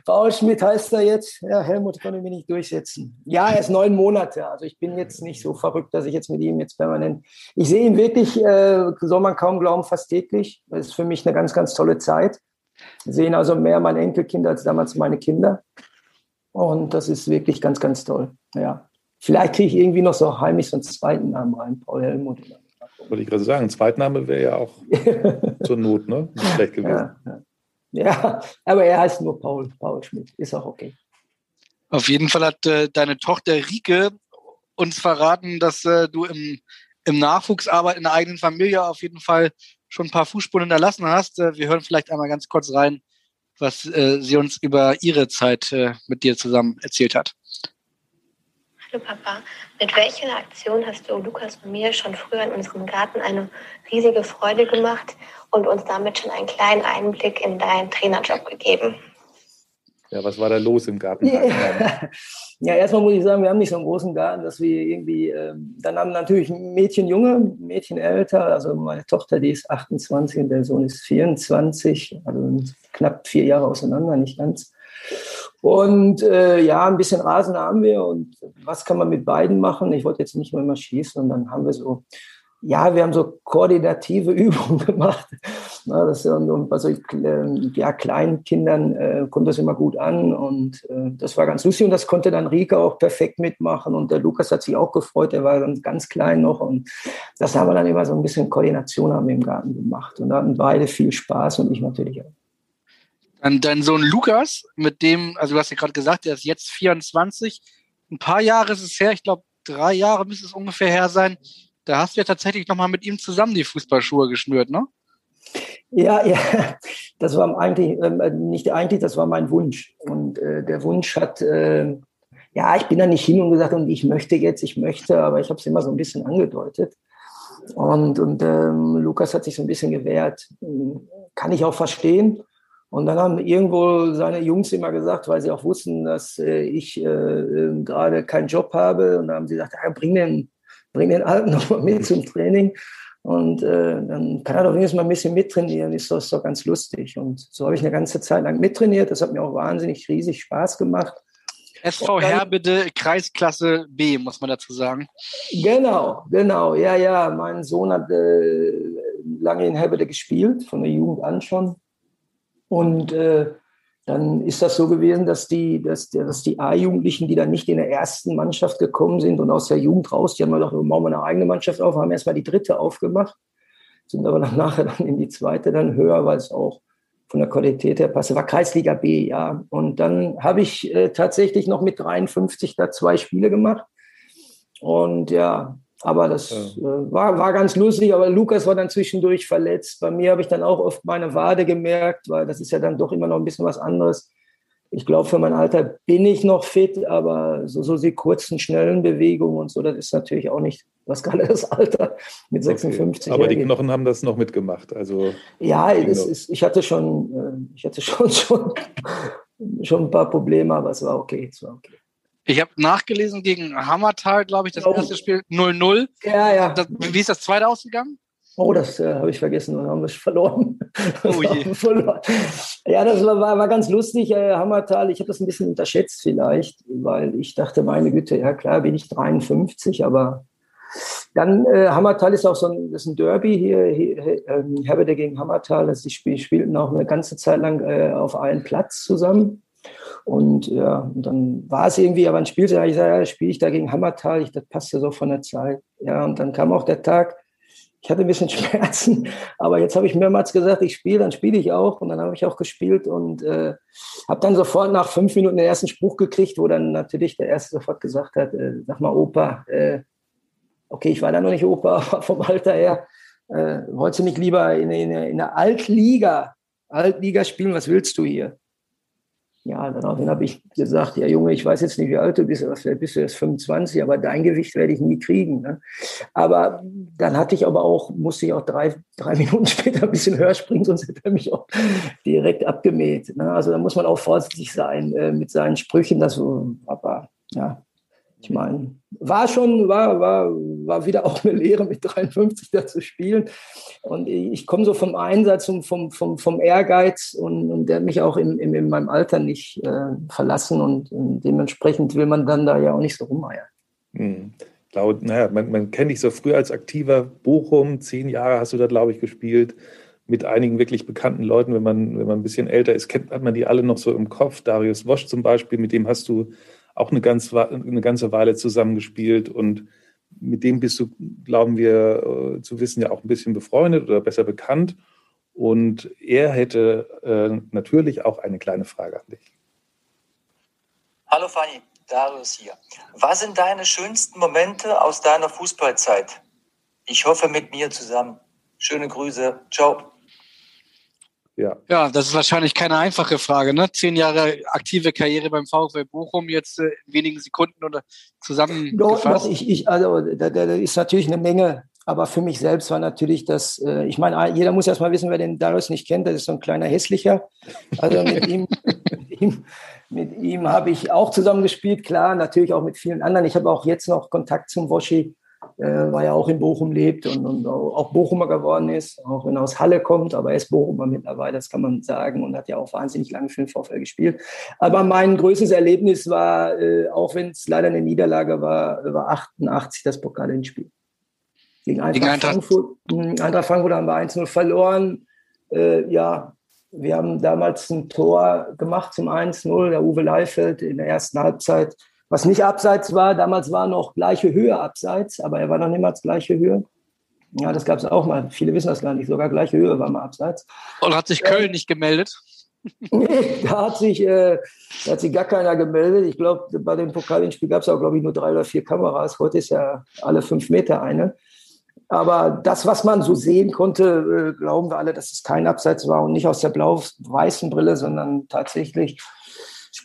Paul Schmidt heißt er jetzt. Ja, Helmut konnte mich nicht durchsetzen. Ja, er ist neun Monate. Also ich bin jetzt nicht so verrückt, dass ich jetzt mit ihm jetzt permanent. Ich sehe ihn wirklich, äh, soll man kaum glauben, fast täglich. Das ist für mich eine ganz, ganz tolle Zeit. Sehen also mehr meine Enkelkinder als damals meine Kinder. Und das ist wirklich ganz, ganz toll. Ja. Vielleicht kriege ich irgendwie noch so heimlich so einen zweiten Namen rein, Paul Helmut. Wollte ich gerade sagen, ein Zweitname wäre ja auch zur Not, ne? Nicht schlecht gewesen. Ja, ja. ja, aber er heißt nur Paul, Paul Schmidt. Ist auch okay. Auf jeden Fall hat äh, deine Tochter Rike uns verraten, dass äh, du im, im Nachwuchsarbeit in der eigenen Familie auf jeden Fall schon ein paar Fußspuren hinterlassen hast. Äh, wir hören vielleicht einmal ganz kurz rein, was äh, sie uns über ihre Zeit äh, mit dir zusammen erzählt hat. Hallo Papa, mit welcher Aktion hast du Lukas und mir schon früher in unserem Garten eine riesige Freude gemacht und uns damit schon einen kleinen Einblick in deinen Trainerjob gegeben? Ja, was war da los im Garten? Ja, erstmal muss ich sagen, wir haben nicht so einen großen Garten, dass wir irgendwie, ähm, dann haben natürlich Mädchen junge, Mädchen älter, also meine Tochter, die ist 28 und der Sohn ist 24, also knapp vier Jahre auseinander, nicht ganz. Und äh, ja, ein bisschen Rasen haben wir und was kann man mit beiden machen? Ich wollte jetzt nicht nur immer schießen und dann haben wir so ja, wir haben so koordinative Übungen gemacht. Na, das, und bei so äh, ja, kleinen Kindern äh, kommt das immer gut an und äh, das war ganz lustig und das konnte dann Rika auch perfekt mitmachen und der Lukas hat sich auch gefreut, der war ganz, ganz klein noch und das haben wir dann immer so ein bisschen Koordination haben wir im Garten gemacht und da hatten beide viel Spaß und ich natürlich auch. Dann dein Sohn Lukas, mit dem, also du hast ja gerade gesagt, der ist jetzt 24, ein paar Jahre ist es her, ich glaube drei Jahre müsste es ungefähr her sein, da hast du ja tatsächlich nochmal mit ihm zusammen die Fußballschuhe geschnürt, ne? Ja, ja, das war eigentlich, äh, nicht eigentlich, das war mein Wunsch. Und äh, der Wunsch hat, äh, ja, ich bin da nicht hin und gesagt, und ich möchte jetzt, ich möchte, aber ich habe es immer so ein bisschen angedeutet. Und, und ähm, Lukas hat sich so ein bisschen gewehrt. Kann ich auch verstehen. Und dann haben irgendwo seine Jungs immer gesagt, weil sie auch wussten, dass äh, ich äh, äh gerade keinen Job habe. Und dann haben sie gesagt, ja, bring den bring den Alten nochmal mit zum Training. Und äh, dann kann er doch wenigstens mal ein bisschen mittrainieren, ist das doch ganz lustig. Und so habe ich eine ganze Zeit lang mittrainiert. Das hat mir auch wahnsinnig riesig Spaß gemacht. SV Herbede, Kreisklasse B, muss man dazu sagen. Genau, genau. Ja, ja. Mein Sohn hat äh, lange in Herbede gespielt, von der Jugend an schon. Und äh, dann ist das so gewesen, dass die, dass, dass die A-Jugendlichen, die dann nicht in der ersten Mannschaft gekommen sind und aus der Jugend raus, die haben gedacht, wir machen eine eigene Mannschaft auf, haben erstmal die dritte aufgemacht, sind aber dann nachher dann in die zweite dann höher, weil es auch von der Qualität her passte. War Kreisliga B, ja. Und dann habe ich äh, tatsächlich noch mit 53 da zwei Spiele gemacht. Und ja, aber das äh, war, war ganz lustig, aber Lukas war dann zwischendurch verletzt. Bei mir habe ich dann auch oft meine Wade gemerkt, weil das ist ja dann doch immer noch ein bisschen was anderes. Ich glaube, für mein Alter bin ich noch fit, aber so, so die kurzen, schnellen Bewegungen und so, das ist natürlich auch nicht, was gerade das Alter mit 56. Okay. Aber die Knochen haben das noch mitgemacht. Also ja, ist, ich hatte schon, äh, ich hatte schon, schon, schon ein paar Probleme, aber es war okay. Es war okay. Ich habe nachgelesen gegen Hammertal, glaube ich, das oh. erste Spiel 0-0. Ja, ja. Das, wie ist das zweite ausgegangen? Oh, das äh, habe ich vergessen haben wir verloren. Oh je. verloren. Ja, das war, war, war ganz lustig. Äh, Hammertal, ich habe das ein bisschen unterschätzt vielleicht, weil ich dachte, meine Güte, ja klar, bin ich 53, aber dann äh, Hammertal ist auch so ein, das ist ein Derby hier, hier äh, Herberde gegen Hammertal. Also die spiel, spielten auch eine ganze Zeit lang äh, auf einen Platz zusammen. Und ja, und dann war es irgendwie, aber ein Spiel, ich sage, ja, spiele ich da gegen Hammertal, ich, das passte so von der Zeit. Ja, und dann kam auch der Tag, ich hatte ein bisschen Schmerzen, aber jetzt habe ich mehrmals gesagt, ich spiele, dann spiele ich auch und dann habe ich auch gespielt und äh, habe dann sofort nach fünf Minuten den ersten Spruch gekriegt, wo dann natürlich der Erste sofort gesagt hat, äh, sag mal Opa, äh, okay, ich war da noch nicht Opa, aber vom Alter her, äh, wolltest du nicht lieber in, in, in der Altliga, Altliga spielen, was willst du hier? Ja, daraufhin habe ich gesagt, ja Junge, ich weiß jetzt nicht, wie alt du bist, aber vielleicht bist du jetzt 25, aber dein Gewicht werde ich nie kriegen. Ne? Aber dann hatte ich aber auch, musste ich auch drei, drei Minuten später ein bisschen höher springen, sonst hätte er mich auch direkt abgemäht. Ne? Also da muss man auch vorsichtig sein äh, mit seinen Sprüchen. Das, aber ja, ich meine, war schon, war, war, war wieder auch eine Lehre mit 53 da zu spielen. Und ich komme so vom Einsatz und vom, vom, vom Ehrgeiz und, und der mich auch in, in, in meinem Alter nicht äh, verlassen und, und, dementsprechend will man dann da ja auch nicht so rumeiern. Hm. Laut, naja, man, man kennt dich so früh als aktiver Bochum, zehn Jahre hast du da, glaube ich, gespielt mit einigen wirklich bekannten Leuten, wenn man, wenn man ein bisschen älter ist, kennt hat man die alle noch so im Kopf. Darius Wosch zum Beispiel, mit dem hast du auch eine, ganz, eine ganze Weile zusammengespielt und mit dem bist du, glauben wir, äh, zu wissen, ja auch ein bisschen befreundet oder besser bekannt. Und er hätte äh, natürlich auch eine kleine Frage an dich. Hallo Fanny, Darius hier. Was sind deine schönsten Momente aus deiner Fußballzeit? Ich hoffe mit mir zusammen. Schöne Grüße. Ciao. Ja. ja, das ist wahrscheinlich keine einfache Frage. Ne? Zehn Jahre aktive Karriere beim VfL Bochum, jetzt äh, in wenigen Sekunden oder zusammengefasst. Doch, doch, ich, ich, also da, da ist natürlich eine Menge, aber für mich selbst war natürlich das, äh, ich meine, jeder muss erst mal wissen, wer den Darius nicht kennt, das ist so ein kleiner Hässlicher. Also mit ihm, mit ihm, mit ihm habe ich auch zusammen gespielt, klar, natürlich auch mit vielen anderen. Ich habe auch jetzt noch Kontakt zum Woschi weil er auch in Bochum lebt und, und, auch Bochumer geworden ist, auch wenn er aus Halle kommt, aber er ist Bochumer mittlerweile, das kann man sagen und hat ja auch wahnsinnig lange für den VfL gespielt. Aber mein größtes Erlebnis war, äh, auch wenn es leider eine Niederlage war, war 88 das Pokalendspiel. Gegen Eintracht, Gegen Eintracht. Frankfurt. Hm, Eintracht Frankfurt haben wir 1-0 verloren. Äh, ja, wir haben damals ein Tor gemacht zum 1-0, der Uwe Leifeld in der ersten Halbzeit was nicht abseits war. Damals war noch gleiche Höhe abseits, aber er war noch niemals gleiche Höhe. Ja, das gab es auch mal. Viele wissen das gar nicht. Sogar gleiche Höhe war mal abseits. Und hat sich Köln äh, nicht gemeldet? nee, da hat sich, äh, da hat sich gar keiner gemeldet. Ich glaube, bei dem Pokalspiel gab es auch, glaube ich, nur drei oder vier Kameras. Heute ist ja alle fünf Meter eine. Aber das, was man so sehen konnte, äh, glauben wir alle, dass es kein Abseits war und nicht aus der blau-weißen Brille, sondern tatsächlich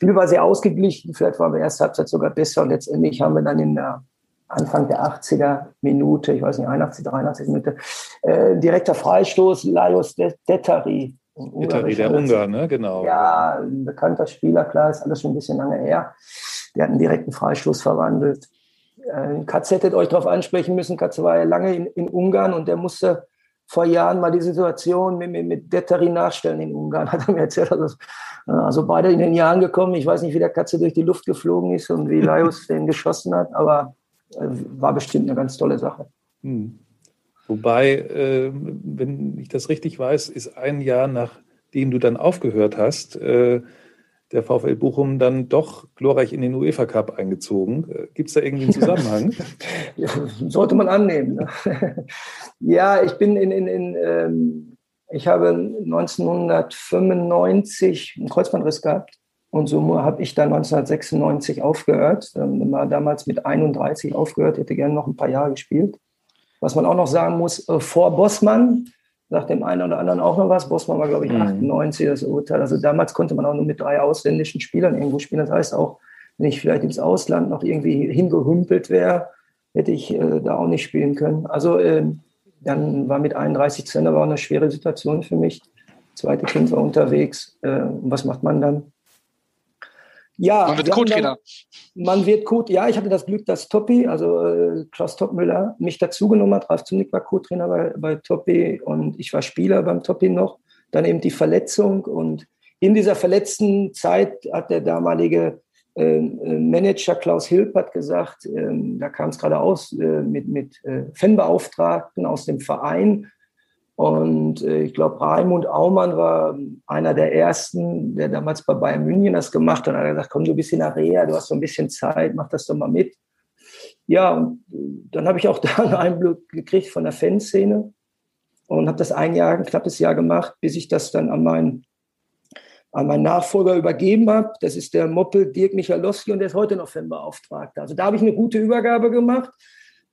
Spiel war sehr ausgeglichen. Vielleicht waren wir erste Halbzeit sogar besser. Und letztendlich haben wir dann in der Anfang der 80er Minute, ich weiß nicht, 81, 83 Minute, äh, direkter Freistoß, Lajos Detari. Detari, der Ungar, ne? Genau. Ja, ein bekannter Spieler, klar, ist alles schon ein bisschen lange her. Der hat einen direkten Freistoß verwandelt. Äh, Katze hättet euch darauf ansprechen müssen. Katze war ja lange in, in Ungarn und der musste vor Jahren mal die Situation mit, mit, mit Detari nachstellen in Ungarn, hat er mir erzählt. Also, also beide in den Jahren gekommen. Ich weiß nicht, wie der Katze durch die Luft geflogen ist und wie Laius den geschossen hat, aber äh, war bestimmt eine ganz tolle Sache. Hm. Wobei, äh, wenn ich das richtig weiß, ist ein Jahr nachdem du dann aufgehört hast, äh, der VfL Bochum dann doch glorreich in den UEFA Cup eingezogen. Äh, Gibt es da irgendwie einen Zusammenhang? sollte man annehmen. Ne? ja, ich bin in, in, in ähm, ich habe 1995 einen Kreuzbandriss gehabt und so habe ich dann 1996 aufgehört. Ähm, war damals mit 31 aufgehört, hätte gerne noch ein paar Jahre gespielt. Was man auch noch sagen muss, äh, vor Bossmann sagt dem einen oder anderen auch noch was. Bossmann war, glaube ich, mhm. 98 das Urteil. Also damals konnte man auch nur mit drei ausländischen Spielern irgendwo spielen. Das heißt auch, wenn ich vielleicht ins Ausland noch irgendwie hingehümpelt wäre, hätte ich äh, da auch nicht spielen können. Also äh, dann war mit 31 zu Ende, war eine schwere Situation für mich. Zweite Kind war unterwegs. Äh, was macht man dann? Ja, Man wird Co-Trainer. Man wird Co Ja, ich hatte das Glück, dass Toppi, also äh, Klaus Toppmüller, mich dazugenommen hat. Ralf Zunick war Co-Trainer bei, bei Toppi und ich war Spieler beim Toppi noch. Dann eben die Verletzung und in dieser verletzten Zeit hat der damalige Manager Klaus Hilp hat gesagt, ähm, da kam es gerade aus äh, mit, mit äh, Fanbeauftragten aus dem Verein. Und äh, ich glaube, Raimund Aumann war einer der ersten, der damals bei Bayern München das gemacht hat. Er hat gesagt, komm du bist in der Reha, du hast so ein bisschen Zeit, mach das doch mal mit. Ja, und äh, dann habe ich auch da einen Einblick gekriegt von der Fanszene und habe das ein Jahr, ein knappes Jahr gemacht, bis ich das dann an meinen an meinen Nachfolger übergeben habe. Das ist der Moppel Dirk Michalowski und der ist heute noch Fanbeauftragter. Also da habe ich eine gute Übergabe gemacht.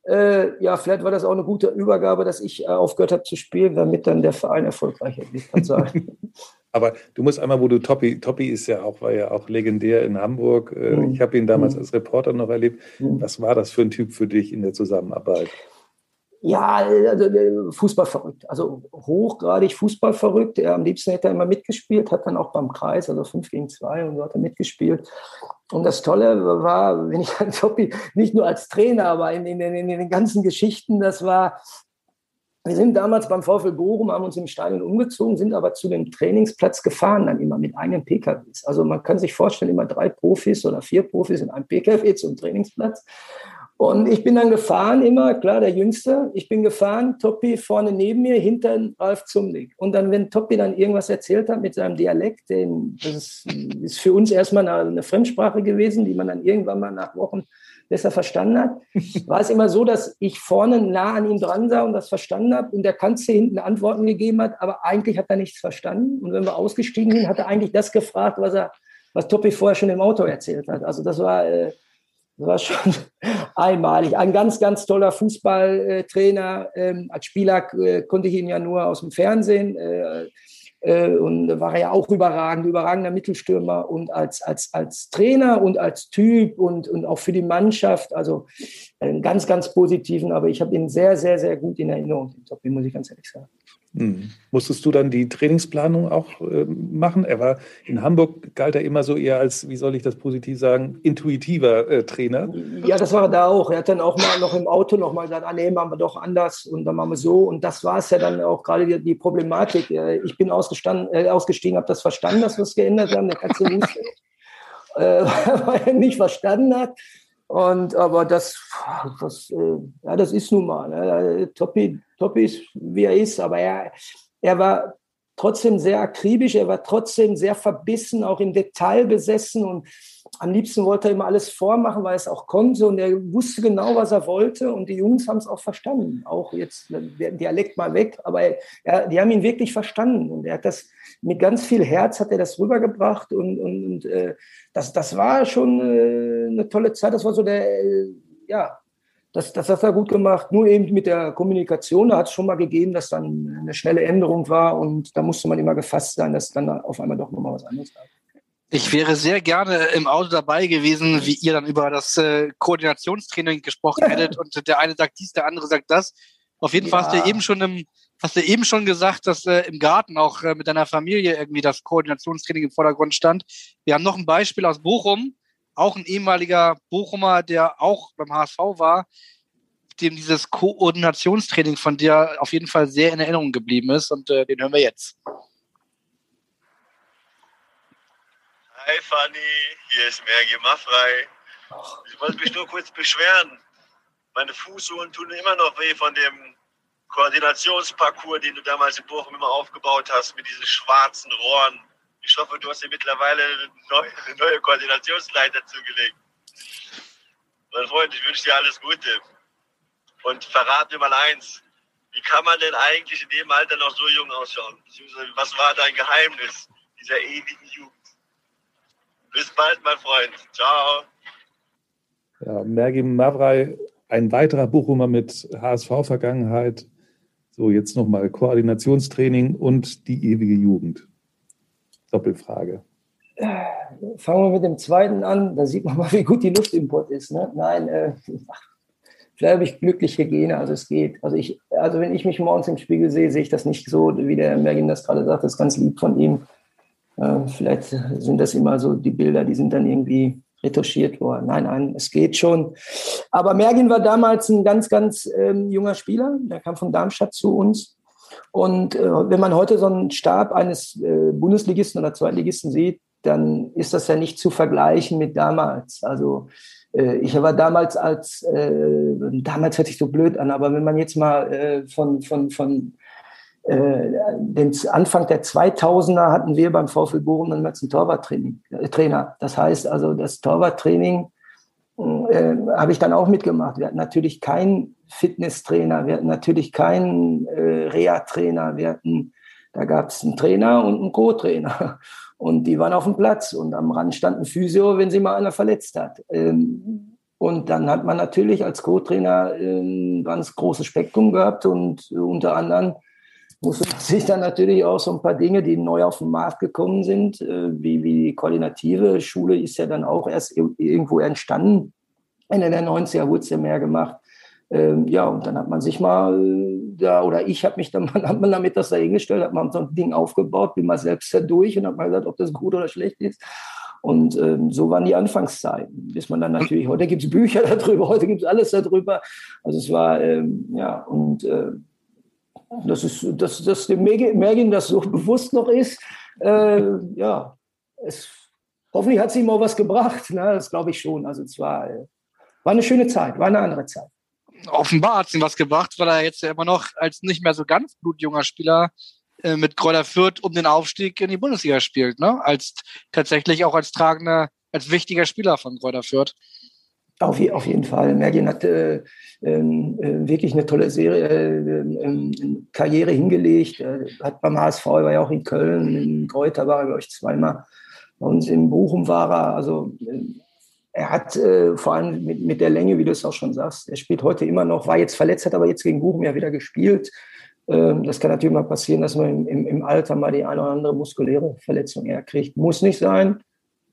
Äh, ja, vielleicht war das auch eine gute Übergabe, dass ich äh, aufgehört habe zu spielen, damit dann der Verein erfolgreicher ist. Kann sein. Aber du musst einmal, wo du Toppi, Toppi ist ja auch, war ja auch legendär in Hamburg. Äh, Mhm. Ich habe ihn damals Mhm. als Reporter noch erlebt. Mhm. Was war das für ein Typ für dich in der Zusammenarbeit? Ja, also äh, Fußball verrückt. Also hochgradig Fußball verrückt. Er am liebsten hätte er immer mitgespielt, hat dann auch beim Kreis, also 5 gegen 2 und so hat er mitgespielt. Und das Tolle war, wenn ich an Toppi, nicht nur als Trainer, aber in, in, in, in den ganzen Geschichten, das war, wir sind damals beim VfL Bochum, haben uns im Stadion umgezogen, sind aber zu dem Trainingsplatz gefahren, dann immer mit eigenen PKWs. Also man kann sich vorstellen, immer drei Profis oder vier Profis in einem PKW zum Trainingsplatz. Und ich bin dann gefahren, immer, klar, der Jüngste. Ich bin gefahren, Toppi vorne neben mir, hinter Ralf Zumlik. Und dann, wenn Toppi dann irgendwas erzählt hat mit seinem Dialekt, den, das ist, ist für uns erstmal eine, eine Fremdsprache gewesen, die man dann irgendwann mal nach Wochen besser verstanden hat, war es immer so, dass ich vorne nah an ihm dran sah und das verstanden habe und der Kanzler hinten Antworten gegeben hat, aber eigentlich hat er nichts verstanden. Und wenn wir ausgestiegen sind, hat er eigentlich das gefragt, was er, was Toppi vorher schon im Auto erzählt hat. Also das war, äh, das war schon einmalig. Ein ganz, ganz toller Fußballtrainer. Ähm, als Spieler äh, konnte ich ihn ja nur aus dem Fernsehen. Äh, äh, und war ja auch überragend, überragender Mittelstürmer und als, als, als Trainer und als Typ und, und auch für die Mannschaft, also einen ganz, ganz positiven, aber ich habe ihn sehr, sehr, sehr gut in Erinnerung, den Toppi, muss ich ganz ehrlich sagen. Hm. Musstest du dann die Trainingsplanung auch äh, machen? Er war in Hamburg galt er immer so eher als, wie soll ich das positiv sagen, intuitiver äh, Trainer. Ja, das war er da auch. Er hat dann auch mal noch im Auto noch mal gesagt, ah nee, machen wir doch anders und dann machen wir so. Und das war es ja dann auch gerade die, die Problematik. Äh, Ich bin ausgestanden, äh, ausgestiegen, habe das verstanden, dass wir es geändert haben. Der Katze wusste, äh, weil er nicht verstanden hat. Und aber das, das, äh, ja, das ist nun mal. Ne? Toppi, Toppi ist, wie er ist, aber er, er war trotzdem sehr akribisch, er war trotzdem sehr verbissen, auch im Detail besessen und am liebsten wollte er immer alles vormachen, weil er es auch konnte und er wusste genau, was er wollte und die Jungs haben es auch verstanden. Auch jetzt der Dialekt mal weg, aber er, die haben ihn wirklich verstanden und er hat das mit ganz viel Herz hat er das rübergebracht und, und, und äh, das, das war schon äh, eine tolle Zeit. Das war so der, äh, ja, das, das hat er gut gemacht. Nur eben mit der Kommunikation, da hat es schon mal gegeben, dass dann eine schnelle Änderung war und da musste man immer gefasst sein, dass dann auf einmal doch nochmal was anderes war. Ich wäre sehr gerne im Auto dabei gewesen, wie ihr dann über das äh, Koordinationstraining gesprochen hättet und der eine sagt dies, der andere sagt das. Auf jeden Fall hast Ja. du eben schon im, hast du eben schon gesagt, dass äh, im Garten auch äh, mit deiner Familie irgendwie das Koordinationstraining im Vordergrund stand. Wir haben noch ein Beispiel aus Bochum, auch ein ehemaliger Bochumer, der auch beim HSV war, dem dieses Koordinationstraining von dir auf jeden Fall sehr in Erinnerung geblieben ist und äh, den hören wir jetzt. Hi Fanny, hier ist Mergi Maffrey. Ich wollte mich nur kurz beschweren. Meine Fußsohlen tun immer noch weh von dem Koordinationsparcours, den du damals in Bochum immer aufgebaut hast, mit diesen schwarzen Rohren. Ich hoffe, du hast dir mittlerweile eine neue, eine neue Koordinationsleiter zugelegt. Mein Freund, ich wünsche dir alles Gute. Und verrat mir mal eins. Wie kann man denn eigentlich in dem Alter noch so jung ausschauen? Was war dein Geheimnis dieser ewigen Jugend? Bis bald, mein Freund. Ciao. Ja, Mergim Mavrei, ein weiterer Bochumer mit HSV-Vergangenheit. So, jetzt nochmal Koordinationstraining und die ewige Jugend. Doppelfrage. Fangen wir mit dem zweiten an, da sieht man mal, wie gut die Luftimport ist. Ne? Nein, äh, vielleicht habe ich glückliche Gene, also es geht. Also, ich, also wenn ich mich morgens im Spiegel sehe, sehe ich das nicht so, wie der Mergin das gerade sagt, das ist ganz lieb von ihm. Äh, vielleicht sind das immer so die Bilder, die sind dann irgendwie retuschiert worden. Nein, nein, es geht schon. Aber Mergin war damals ein ganz, ganz ähm, junger Spieler. Der kam von Darmstadt zu uns. Und äh, wenn man heute so einen Stab eines äh, Bundesligisten oder Zweitligisten sieht, dann ist das ja nicht zu vergleichen mit damals. Also äh, ich war damals als, äh, damals hört sich so blöd an, aber wenn man jetzt mal äh, von, von, von den Anfang der 2000er hatten wir beim VfL Bochum dann einen Torwarttraining, äh, Trainer. Das heißt also, das Torwarttraining äh, habe ich dann auch mitgemacht. Wir hatten natürlich keinen Fitnesstrainer, wir hatten natürlich keinen äh, Reha-Trainer, wir hatten, da gab es einen Trainer und einen Co-Trainer. Und die waren auf dem Platz und am Rand stand ein Physio, wenn sie mal einer verletzt hat. Ähm, und dann hat man natürlich als Co-Trainer ein ganz großes Spektrum gehabt und unter anderem musste man sich dann natürlich auch so ein paar Dinge, die neu auf den Markt gekommen sind, äh, wie, wie die koordinative Schule ist ja dann auch erst irgendwo entstanden. Ende der 90er wurde es ja mehr gemacht. Ähm, ja, und dann hat man sich mal da, oder ich habe mich dann, hat man damit das dahingestellt, hat man so ein Ding aufgebaut, bin mal selbst da durch und hat mal gesagt, ob das gut oder schlecht ist. Und ähm, so waren die Anfangszeiten, bis man dann natürlich, heute gibt es Bücher darüber, heute gibt es alles darüber. Also es war, ähm, ja, und äh, das ist, dass, dass dem Mergin das so bewusst noch ist, äh, ja, es, hoffentlich hat es ihm auch was gebracht, ne? das glaube ich schon. Also es war, äh, war eine schöne Zeit, war eine andere Zeit offenbar hat es ihm was gebracht, weil er jetzt ja immer noch als nicht mehr so ganz blutjunger Spieler äh, mit Kräuter Fürth um den Aufstieg in die Bundesliga spielt, ne? Als tatsächlich auch als tragender, als wichtiger Spieler von Kräuter Fürth. Auf, auf jeden Fall. Mergin hat äh, ähm, äh, wirklich eine tolle Serie, äh, ähm, Karriere hingelegt. Hat beim HSV, war ja auch in Köln, in Kräuter war er, glaube ich, zweimal. Bei uns in Bochum war er. Also äh, er hat äh, vor allem mit, mit der Länge, wie du es auch schon sagst, er spielt heute immer noch, war jetzt verletzt, hat aber jetzt gegen Bochum ja wieder gespielt. Ähm, das kann natürlich mal passieren, dass man im, im, Alter mal die eine oder andere muskuläre Verletzung eher kriegt. Muss nicht sein,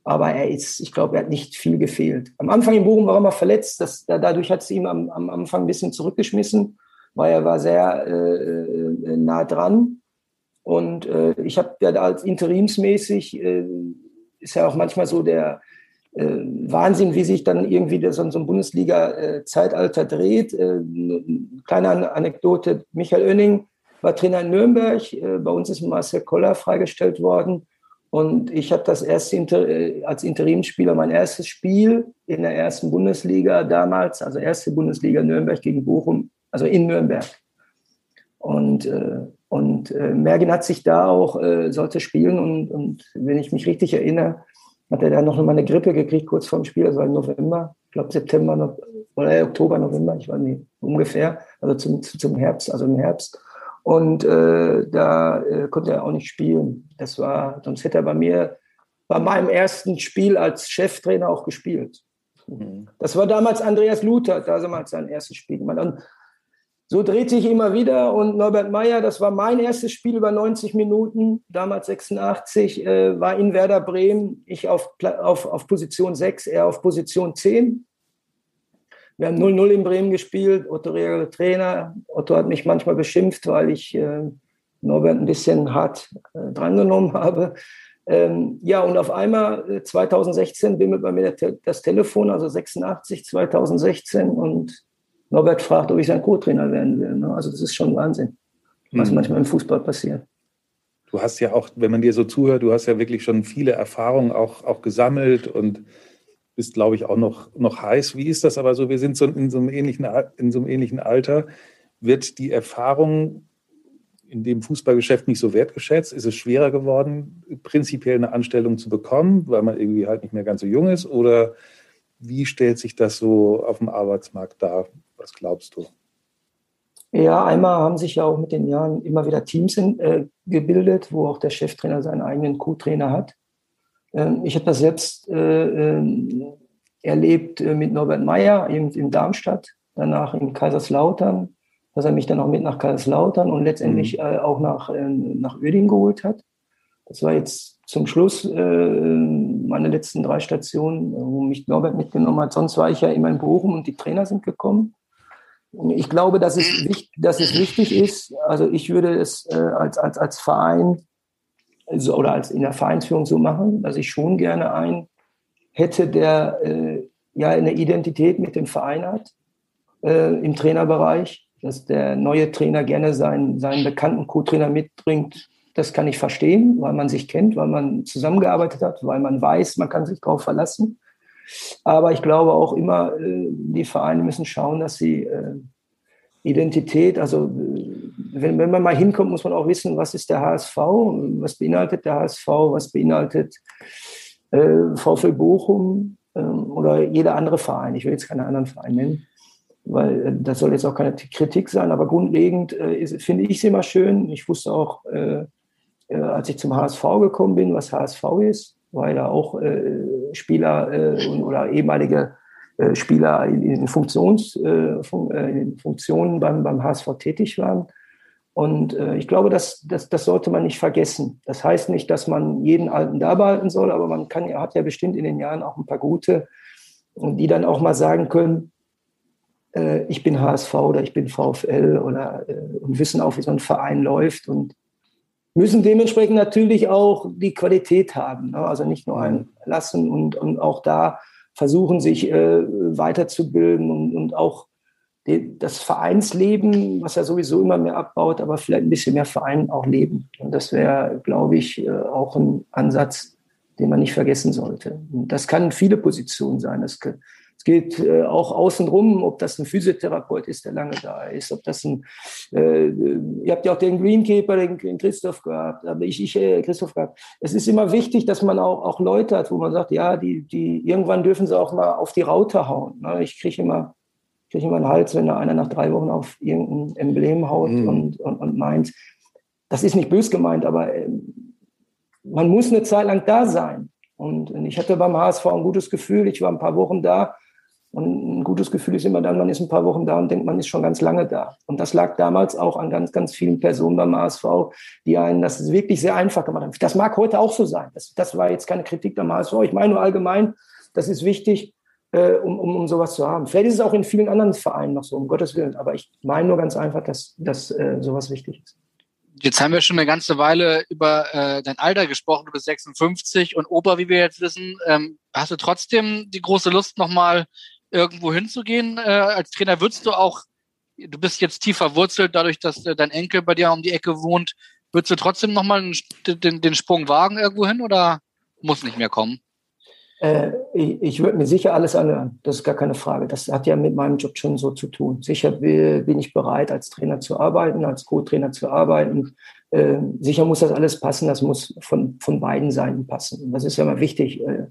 aber er ist, ich glaube, er hat nicht viel gefehlt. Am Anfang in Bochum war er mal verletzt, das, dadurch hat es ihm am, am, Anfang ein bisschen zurückgeschmissen, weil er war sehr äh, äh nah dran. Und äh, ich habe ja da als interimsmäßig, äh, ist ja auch manchmal so der, äh, Wahnsinn, wie sich dann irgendwie das, so ein Bundesliga-Zeitalter dreht. Äh, kleine Anekdote, Michael Oenning war Trainer in Nürnberg, bei uns ist Marcel Koller freigestellt worden und ich habe das erste Inter als Interimspieler mein erstes Spiel in der ersten Bundesliga damals, also erste Bundesliga Nürnberg gegen Bochum, also in Nürnberg. Und, und Mergen hat sich da auch, sollte spielen und, und wenn ich mich richtig erinnere, hat er dann noch mal eine Grippe gekriegt, kurz vor dem Spiel, war im November, ich glaube September noch, oder Oktober, November, ich weiß nicht, ungefähr, also zum, zum Herbst, also im Herbst. Und äh, da äh, konnte er auch nicht spielen. Das war, sonst hätte er bei mir, bei meinem ersten Spiel als Cheftrainer auch gespielt. Mhm. Das war damals Andreas Luther, damals sein erstes Spiel. Man, so dreht sich immer wieder und Norbert Meyer, das war mein erstes Spiel über 90 Minuten, damals 86, äh, war in Werder Bremen, ich auf, auf, auf Position 6, er auf Position 10. Wir haben 0-0 in Bremen gespielt, Otto Reger Trainer. Otto hat mich manchmal beschimpft, weil ich äh, Norbert ein bisschen hart äh, drangenommen habe. Ähm, ja, und auf einmal 2016 äh, bimmelt bei mir das Telefon, also 86, 2016 und Norbert fragt, ob ich sein Co-Trainer werden will. Ne? Also das ist schon Wahnsinn, was mhm. manchmal im Fußball passiert. Du hast ja auch, wenn man dir so zuhört, du hast ja wirklich schon viele Erfahrungen auch, auch gesammelt und bist, glaube ich, auch noch, noch heiß. Wie ist das aber so? Wir sind so in so, einem ähnlichen, in so einem ähnlichen Alter. Wird die Erfahrung in dem Fußballgeschäft nicht so wertgeschätzt? Ist es schwerer geworden, prinzipiell eine Anstellung zu bekommen, weil man irgendwie halt nicht mehr ganz so jung ist? Oder wie stellt sich das so auf dem Arbeitsmarkt dar? Was glaubst du? Ja, einmal haben sich ja auch mit den Jahren immer wieder Teams in, äh, gebildet, wo auch der Cheftrainer seinen eigenen Co-Trainer hat. Ähm, ich habe das selbst äh, äh, erlebt äh, mit Norbert Meyer in, in Darmstadt, danach in Kaiserslautern, dass er mich dann auch mit nach Kaiserslautern und letztendlich mhm. Äh, auch nach, äh, nach Oeding geholt hat. Das war jetzt zum Schluss meine letzten drei Stationen, wo mich Norbert mitgenommen hat. Sonst war ich ja immer in Bochum und die Trainer sind gekommen. Ich glaube, dass es, dass es wichtig ist. Also ich würde es als, als, als Verein also, oder als in der Vereinsführung so machen, dass ich schon gerne einen hätte, der äh, ja eine Identität mit dem Verein hat äh, im Trainerbereich, dass der neue Trainer gerne seinen, seinen bekannten Co-Trainer mitbringt. Das kann ich verstehen, weil man sich kennt, weil man zusammengearbeitet hat, weil man weiß, man kann sich darauf verlassen. Aber ich glaube auch immer, äh, die Vereine müssen schauen, dass sie äh, Identität, also wenn, wenn man mal hinkommt, muss man auch wissen, was ist der HSV, was beinhaltet der HSV, was beinhaltet äh, VfL Bochum äh, oder jeder andere Verein. Ich will jetzt keine anderen Vereine nennen, weil äh, das soll jetzt auch keine Kritik sein, aber grundlegend äh, finde ich es immer schön. Ich wusste auch, äh, äh, als ich zum HSV gekommen bin, was HSV ist, weil da auch Spieler oder ehemalige Spieler in, Funktions, in Funktionen beim, beim HSV tätig waren. Und äh, ich glaube, das, das, das sollte man nicht vergessen. Das heißt nicht, dass man jeden Alten da behalten soll, aber man kann, hat ja bestimmt in den Jahren auch ein paar gute, die dann auch mal sagen können, äh, ich bin HSV oder ich bin VfL oder äh, und wissen auch, wie so ein Verein läuft und müssen dementsprechend natürlich auch die Qualität haben. Ne? Also nicht nur einlassen und, und auch da versuchen, sich äh, weiterzubilden und, und auch das Vereinsleben, was ja sowieso immer mehr abbaut, aber vielleicht ein bisschen mehr Verein auch leben. Und das wäre, glaube ich, äh, auch ein Ansatz, den man nicht vergessen sollte. Und das kann viele Positionen sein. Es geht äh, auch außenrum, ob das ein Physiotherapeut ist, der lange da ist, ob das ein, äh, ihr habt ja auch den Greenkeeper, den, den Christoph gehabt, aber ich, ich äh, Christoph gehabt. Es ist immer wichtig, dass man auch, auch Leute hat, wo man sagt, ja, die, die, irgendwann dürfen sie auch mal auf die Raute hauen. Ne? Ich kriege immer kriege immer einen Hals, wenn da einer nach drei Wochen auf irgendein Emblem haut mhm. und, und, und meint, das ist nicht bös gemeint, aber äh, man muss eine Zeit lang da sein. Und ich hatte beim HSV ein gutes Gefühl, ich war ein paar Wochen da. Und ein gutes Gefühl ist immer dann, man ist ein paar Wochen da und denkt, man ist schon ganz lange da. Und das lag damals auch an ganz, ganz vielen Personen beim HSV, die einen das wirklich sehr einfach gemacht haben. Das mag heute auch so sein. Das, das war jetzt keine Kritik am HSV. Ich meine nur allgemein, das ist wichtig, äh, um, um, um sowas zu haben. Vielleicht ist es auch in vielen anderen Vereinen noch so, um Gottes Willen. Aber ich meine nur ganz einfach, dass, dass äh, sowas wichtig ist. Jetzt haben wir schon eine ganze Weile über äh, dein Alter gesprochen. Du bist 56 und Opa, wie wir jetzt wissen. Ähm, hast du trotzdem die große Lust, nochmal irgendwo hinzugehen? Äh, als Trainer würdest du auch, du bist jetzt tief verwurzelt, dadurch, dass äh, dein Enkel bei dir um die Ecke wohnt. Würdest du trotzdem nochmal den, den Sprung wagen irgendwo hin oder muss nicht mehr kommen? Äh, ich, ich würde mir sicher alles anhören. Das ist gar keine Frage. Das hat ja mit meinem Job schon so zu tun. Sicher bin ich bereit, als Trainer zu arbeiten, als Co-Trainer zu arbeiten. Äh, sicher muss das alles passen. Das muss von, von beiden Seiten passen. Das ist ja immer wichtig. Äh,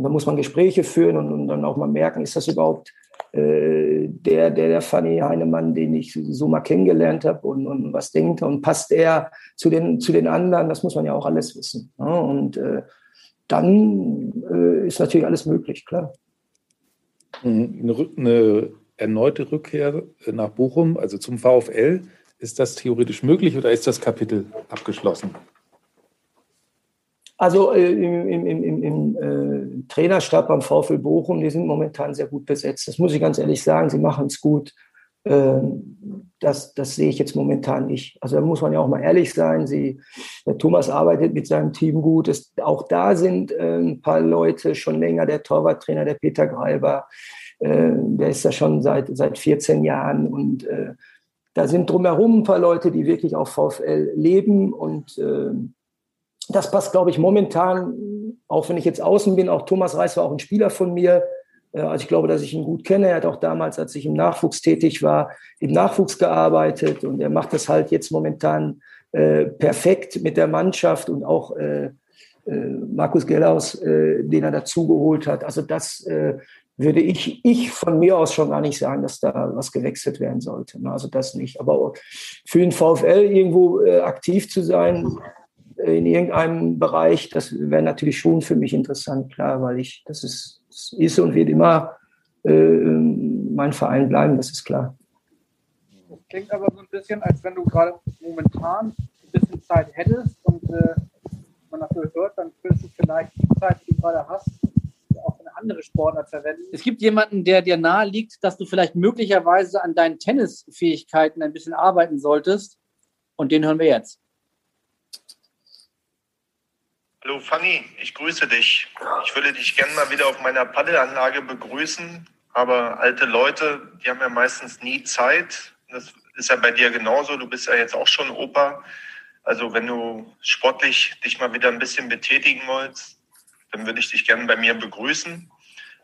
und da muss man Gespräche führen und, und dann auch mal merken, ist das überhaupt äh, der, der, der Fanny Heinemann, den ich so mal kennengelernt habe und, und was denkt und passt er zu den, zu den anderen? Das muss man ja auch alles wissen. Ja? Und äh, dann äh, ist natürlich alles möglich, klar. Eine, eine, erneute Rückkehr nach Bochum, also zum VfL, ist das theoretisch möglich oder ist das Kapitel abgeschlossen? Also äh, im, im, im, im äh, Trainerstab beim VfL Bochum, die sind momentan sehr gut besetzt. Das muss ich ganz ehrlich sagen, sie machen es gut. Ähm, das, das sehe ich jetzt momentan nicht. Also da muss man ja auch mal ehrlich sein. Sie, der Thomas arbeitet mit seinem Team gut. Es, auch da sind äh, ein paar Leute schon länger. Der Torwarttrainer, der Peter Greiber, äh, der ist da schon seit, seit 14 Jahren. Und äh, da sind drumherum ein paar Leute, die wirklich auf VfL leben. Und äh, das passt, glaube ich, momentan, auch wenn ich jetzt außen bin, auch Thomas Reis war auch ein Spieler von mir also ich glaube, dass ich ihn gut kenne. Er hat auch damals, als ich im Nachwuchs tätig war, im Nachwuchs gearbeitet und er macht das halt jetzt momentan äh, perfekt mit der Mannschaft und auch äh, äh, Markus Gellaus, äh, den er dazugeholt hat. Also das äh, würde ich, ich von mir aus schon gar nicht sagen, dass da was gewechselt werden sollte. Also das nicht. Aber für den VfL irgendwo äh, aktiv zu sein, in irgendeinem Bereich, das wäre natürlich schon für mich interessant, klar, weil ich, das ist ist und wird immer äh, mein Verein bleiben, das ist klar. Das klingt aber so ein bisschen, als wenn du gerade momentan ein bisschen Zeit hättest und äh, man dafür hört, dann könntest du vielleicht die Zeit, die du gerade hast, auch für eine andere Sportart verwenden. Es gibt jemanden, der dir nahe liegt, dass du vielleicht möglicherweise an deinen Tennisfähigkeiten ein bisschen arbeiten solltest. Und den hören wir jetzt. Hallo Fanny, ich grüße dich. Ich würde dich gerne mal wieder auf meiner Paddelanlage begrüßen, aber alte Leute, die haben ja meistens nie Zeit. Das ist ja bei dir genauso. Du bist ja jetzt auch schon Opa. Also wenn du sportlich dich mal wieder ein bisschen betätigen wolltest, dann würde ich dich gerne bei mir begrüßen.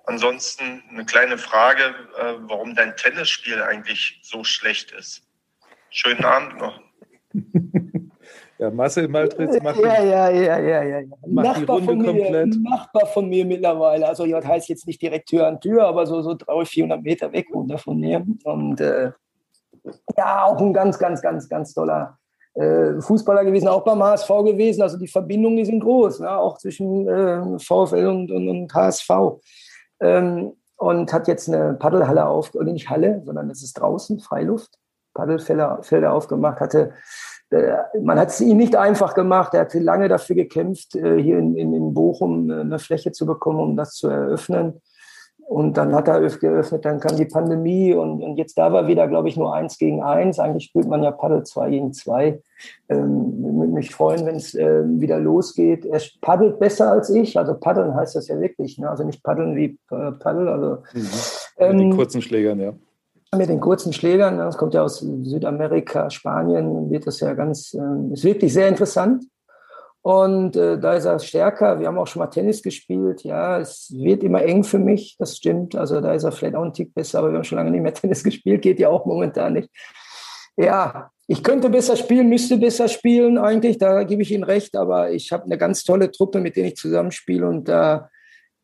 Ansonsten eine kleine Frage, äh, warum dein Tennisspiel eigentlich so schlecht ist. Schönen Abend noch. Ja, Marcel Maltritz macht, Ja, ja, ja, ja, ja. ja. macht die Nachbar Runde von mir, komplett. Nachbar von mir mittlerweile. Also, das heißt jetzt nicht direkt Tür an Tür, aber so, so 300, 400 Meter weg runter von mir. Und äh, ja, auch ein ganz, ganz, ganz, ganz toller äh, Fußballer gewesen, auch beim HSV gewesen. Also die Verbindungen, die sind groß, ne? auch zwischen äh, VfL und, und, und HSV. Ähm, und hat jetzt eine Paddelhalle auf, oder nicht Halle, sondern es ist draußen, Freiluft, Paddelfelder Felder aufgemacht, hatte man hat es ihm nicht einfach gemacht. Er hatte lange dafür gekämpft, äh, hier in, in, in Bochum äh, eine Fläche zu bekommen, um das zu eröffnen. Und dann hat er öff- geöffnet, dann kam die Pandemie und, und jetzt da war wieder, glaube ich, nur eins gegen eins. Eigentlich spielt man ja Paddel zwei gegen zwei. Ähm, würde mich freuen, wenn es äh, wieder losgeht. Er paddelt besser als ich. Also paddeln heißt das ja wirklich. Ne? Also nicht paddeln wie äh, Paddel. Also, Mit ähm, den kurzen Schlägern, ja. Mit den kurzen Schlägern, ne, das kommt ja aus Südamerika, Spanien, wird das ja ganz, äh, ist wirklich sehr interessant. Und äh, da ist er stärker. Wir haben auch schon mal Tennis gespielt. Ja, es wird immer eng für mich, das stimmt. Also da ist er vielleicht auch ein Tick besser, aber wir haben schon lange nicht mehr Tennis gespielt, geht ja auch momentan nicht. Ja, ich könnte besser spielen, müsste besser spielen eigentlich, da gebe ich Ihnen recht, aber ich habe eine ganz tolle Truppe, mit der ich zusammenspiele und da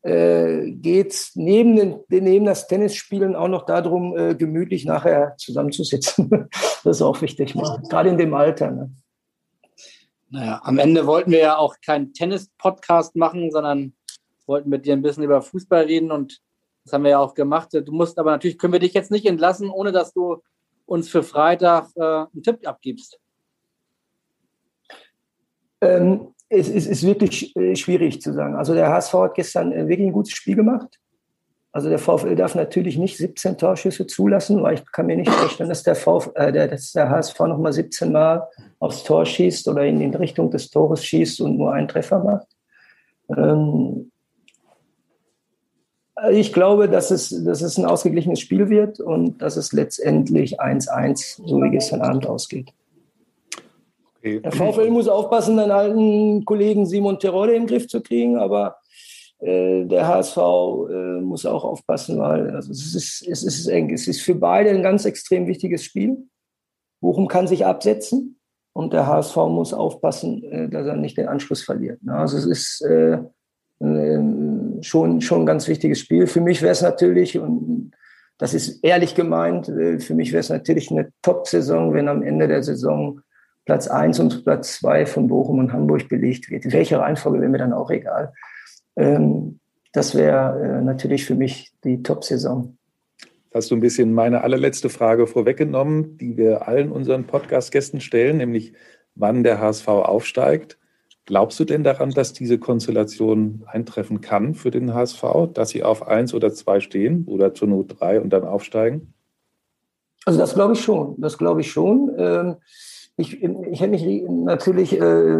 äh, geht es neben, den, neben das Tennisspielen auch noch darum, äh, gemütlich nachher zusammenzusitzen. das ist auch wichtig, ne? gerade in dem Alter. Ne? Naja, am Ende wollten wir ja auch keinen Tennis-Podcast machen, sondern wollten mit dir ein bisschen über Fußball reden und das haben wir ja auch gemacht. Du musst aber natürlich, können wir dich jetzt nicht entlassen, ohne dass du uns für Freitag äh, einen Tipp abgibst. Ähm, es, es ist wirklich äh, schwierig zu sagen. Also der HSV hat gestern äh, wirklich ein gutes Spiel gemacht. Also der VfL darf natürlich nicht 17 Torschüsse zulassen, weil ich kann mir nicht vorstellen, dass der, VfL, äh, dass der HSV nochmal 17 Mal aufs Tor schießt oder in, in Richtung des Tores schießt und nur einen Treffer macht. Ähm, ich glaube, dass es, dass es ein ausgeglichenes Spiel wird und dass es letztendlich 1-1, so wie gestern Abend ausgeht. Der VfL muss aufpassen, den alten Kollegen Simon Terodde im Griff zu kriegen, aber äh, der HSV äh, muss auch aufpassen, weil also es, ist, es ist eng. Es ist für beide ein ganz extrem wichtiges Spiel. Bochum kann sich absetzen und der HSV muss aufpassen, äh, dass er nicht den Anschluss verliert. Also es ist äh, schon, schon ein ganz wichtiges Spiel. Für mich wäre es natürlich, und das ist ehrlich gemeint, äh, für mich wäre es natürlich eine Top-Saison, wenn am Ende der Saison Platz 1 und Platz 2 von Bochum und Hamburg belegt wird. In welcher Reihenfolge wäre mir dann auch egal. Ähm, das wäre äh, natürlich für mich die Top-Saison. Hast du ein bisschen meine allerletzte Frage vorweggenommen, die wir allen unseren Podcast-Gästen stellen, nämlich wann der HSV aufsteigt. Glaubst du denn daran, dass diese Konstellation eintreffen kann für den HSV, dass sie auf eins oder zwei stehen oder zur Not drei und dann aufsteigen? Also das glaube ich schon. Das glaube ich schon. Ähm, ich, ich hätte mich natürlich, äh,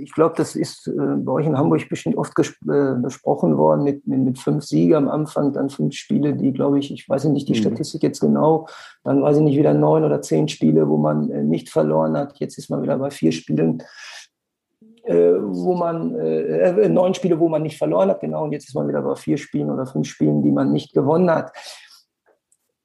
ich glaube, das ist äh, bei euch in Hamburg bestimmt oft äh, besprochen worden mit, mit, mit fünf Siegen am Anfang, dann fünf Spiele, die, glaube ich, ich weiß nicht die Mhm. Statistik jetzt genau, dann weiß ich nicht, wieder neun oder zehn Spiele, wo man äh, nicht verloren hat. Jetzt ist man wieder bei vier Spielen, äh, wo man, äh, äh, neun Spiele, wo man nicht verloren hat, genau, und jetzt ist man wieder bei vier Spielen oder fünf Spielen, die man nicht gewonnen hat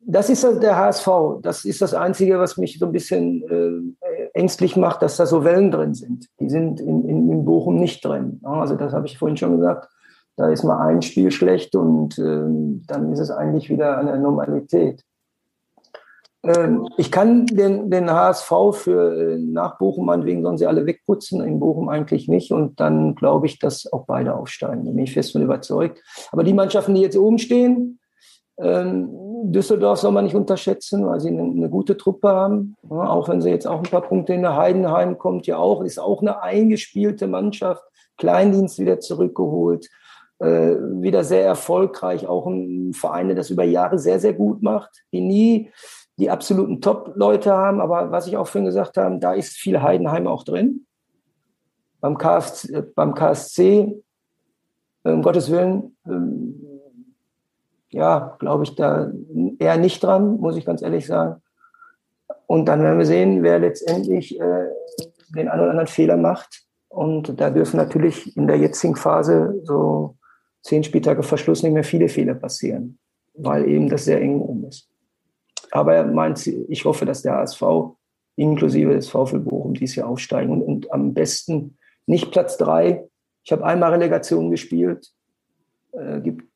das ist der HSV. Das ist das Einzige, was mich so ein bisschen äh, ängstlich macht, dass da so Wellen drin sind. Die sind in, in, in Bochum nicht drin. Also das habe ich vorhin schon gesagt. Da ist mal ein Spiel schlecht und ähm, dann ist es eigentlich wieder eine Normalität. Ähm, ich kann den, den HSV für äh, nach Bochum meinetwegen sollen sie alle wegputzen, in Bochum eigentlich nicht. Und dann glaube ich, dass auch beide aufsteigen. Da bin ich fest von überzeugt. Aber die Mannschaften, die jetzt oben stehen, Düsseldorf soll man nicht unterschätzen, weil sie eine, gute Truppe haben. Auch wenn sie jetzt auch ein paar Punkte in der Heidenheim kommt, ja auch, ist auch eine eingespielte Mannschaft. Kleindienst wieder zurückgeholt, äh, wieder sehr erfolgreich. Auch ein Verein, der das über Jahre sehr, sehr gut macht, die nie die absoluten Top-Leute haben. Aber was ich auch vorhin gesagt habe, da ist viel Heidenheim auch drin. beim, KFC, beim KSC, um Gottes Willen, ähm, ja, glaube ich da eher nicht dran, muss ich ganz ehrlich sagen. Und dann werden wir sehen, wer letztendlich äh, den einen oder anderen Fehler macht. Und da dürfen natürlich in der jetzigen Phase so zehn Spieltage Verschluss nicht mehr viele Fehler passieren, weil eben das sehr eng um ist. Aber er meint, ich hoffe, dass der HSV inklusive des VfL Bochum dieses Jahr aufsteigen und, und am besten nicht Platz drei. Ich habe einmal Relegation gespielt. Äh, gibt,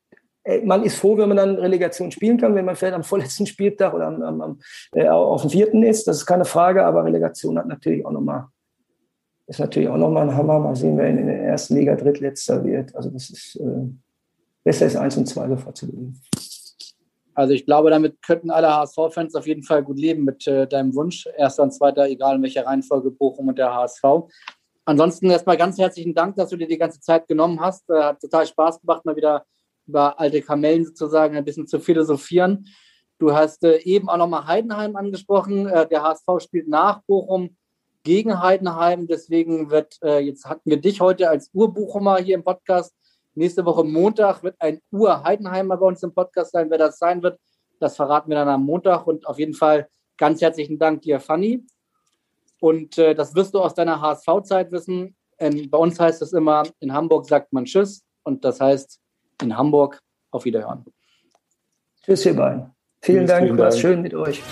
man ist froh, wenn man dann Relegation spielen kann, wenn man vielleicht am vorletzten Spieltag oder am, am, am äh, auf dem vierten ist. Das ist keine Frage, aber Relegation hat natürlich auch nochmal ist natürlich auch nochmal ein Hammer. Mal sehen, wer in der ersten Liga Drittletzter wird. Also das ist äh, besser ist eins und zwei sofort zu gewinnen. Also ich glaube, damit könnten alle HSV-Fans auf jeden Fall gut leben mit äh, deinem Wunsch. Erster und zweiter, egal in welcher Reihenfolge, Bochum und der HSV. Ansonsten erstmal ganz herzlichen Dank, dass du dir die ganze Zeit genommen hast. Äh, hat total Spaß gemacht, mal wieder über alte Kamellen sozusagen ein bisschen zu philosophieren. Du hast äh, eben auch nochmal Heidenheim angesprochen. Äh, der HSV spielt nach Bochum gegen Heidenheim. Deswegen wird, äh, jetzt hatten wir dich heute als Urbuchumer hier im Podcast. Nächste Woche Montag wird ein Ur-Heidenheimer bei uns im Podcast sein. Wer das sein wird, das verraten wir dann am Montag. Und auf jeden Fall ganz herzlichen Dank dir, Fanny. Und äh, das wirst du aus deiner HSV-Zeit wissen. Ähm, bei uns heißt es immer, in Hamburg sagt man Tschüss. Und das heißt, in Hamburg auf Wiederhören. Tschüss, ihr beiden. Vielen Tschüss, Dank, vielen war Dank. schön mit euch.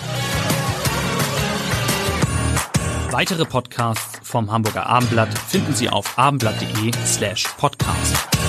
Weitere Podcasts vom Hamburger Abendblatt finden Sie auf abendblatt.de slash podcast.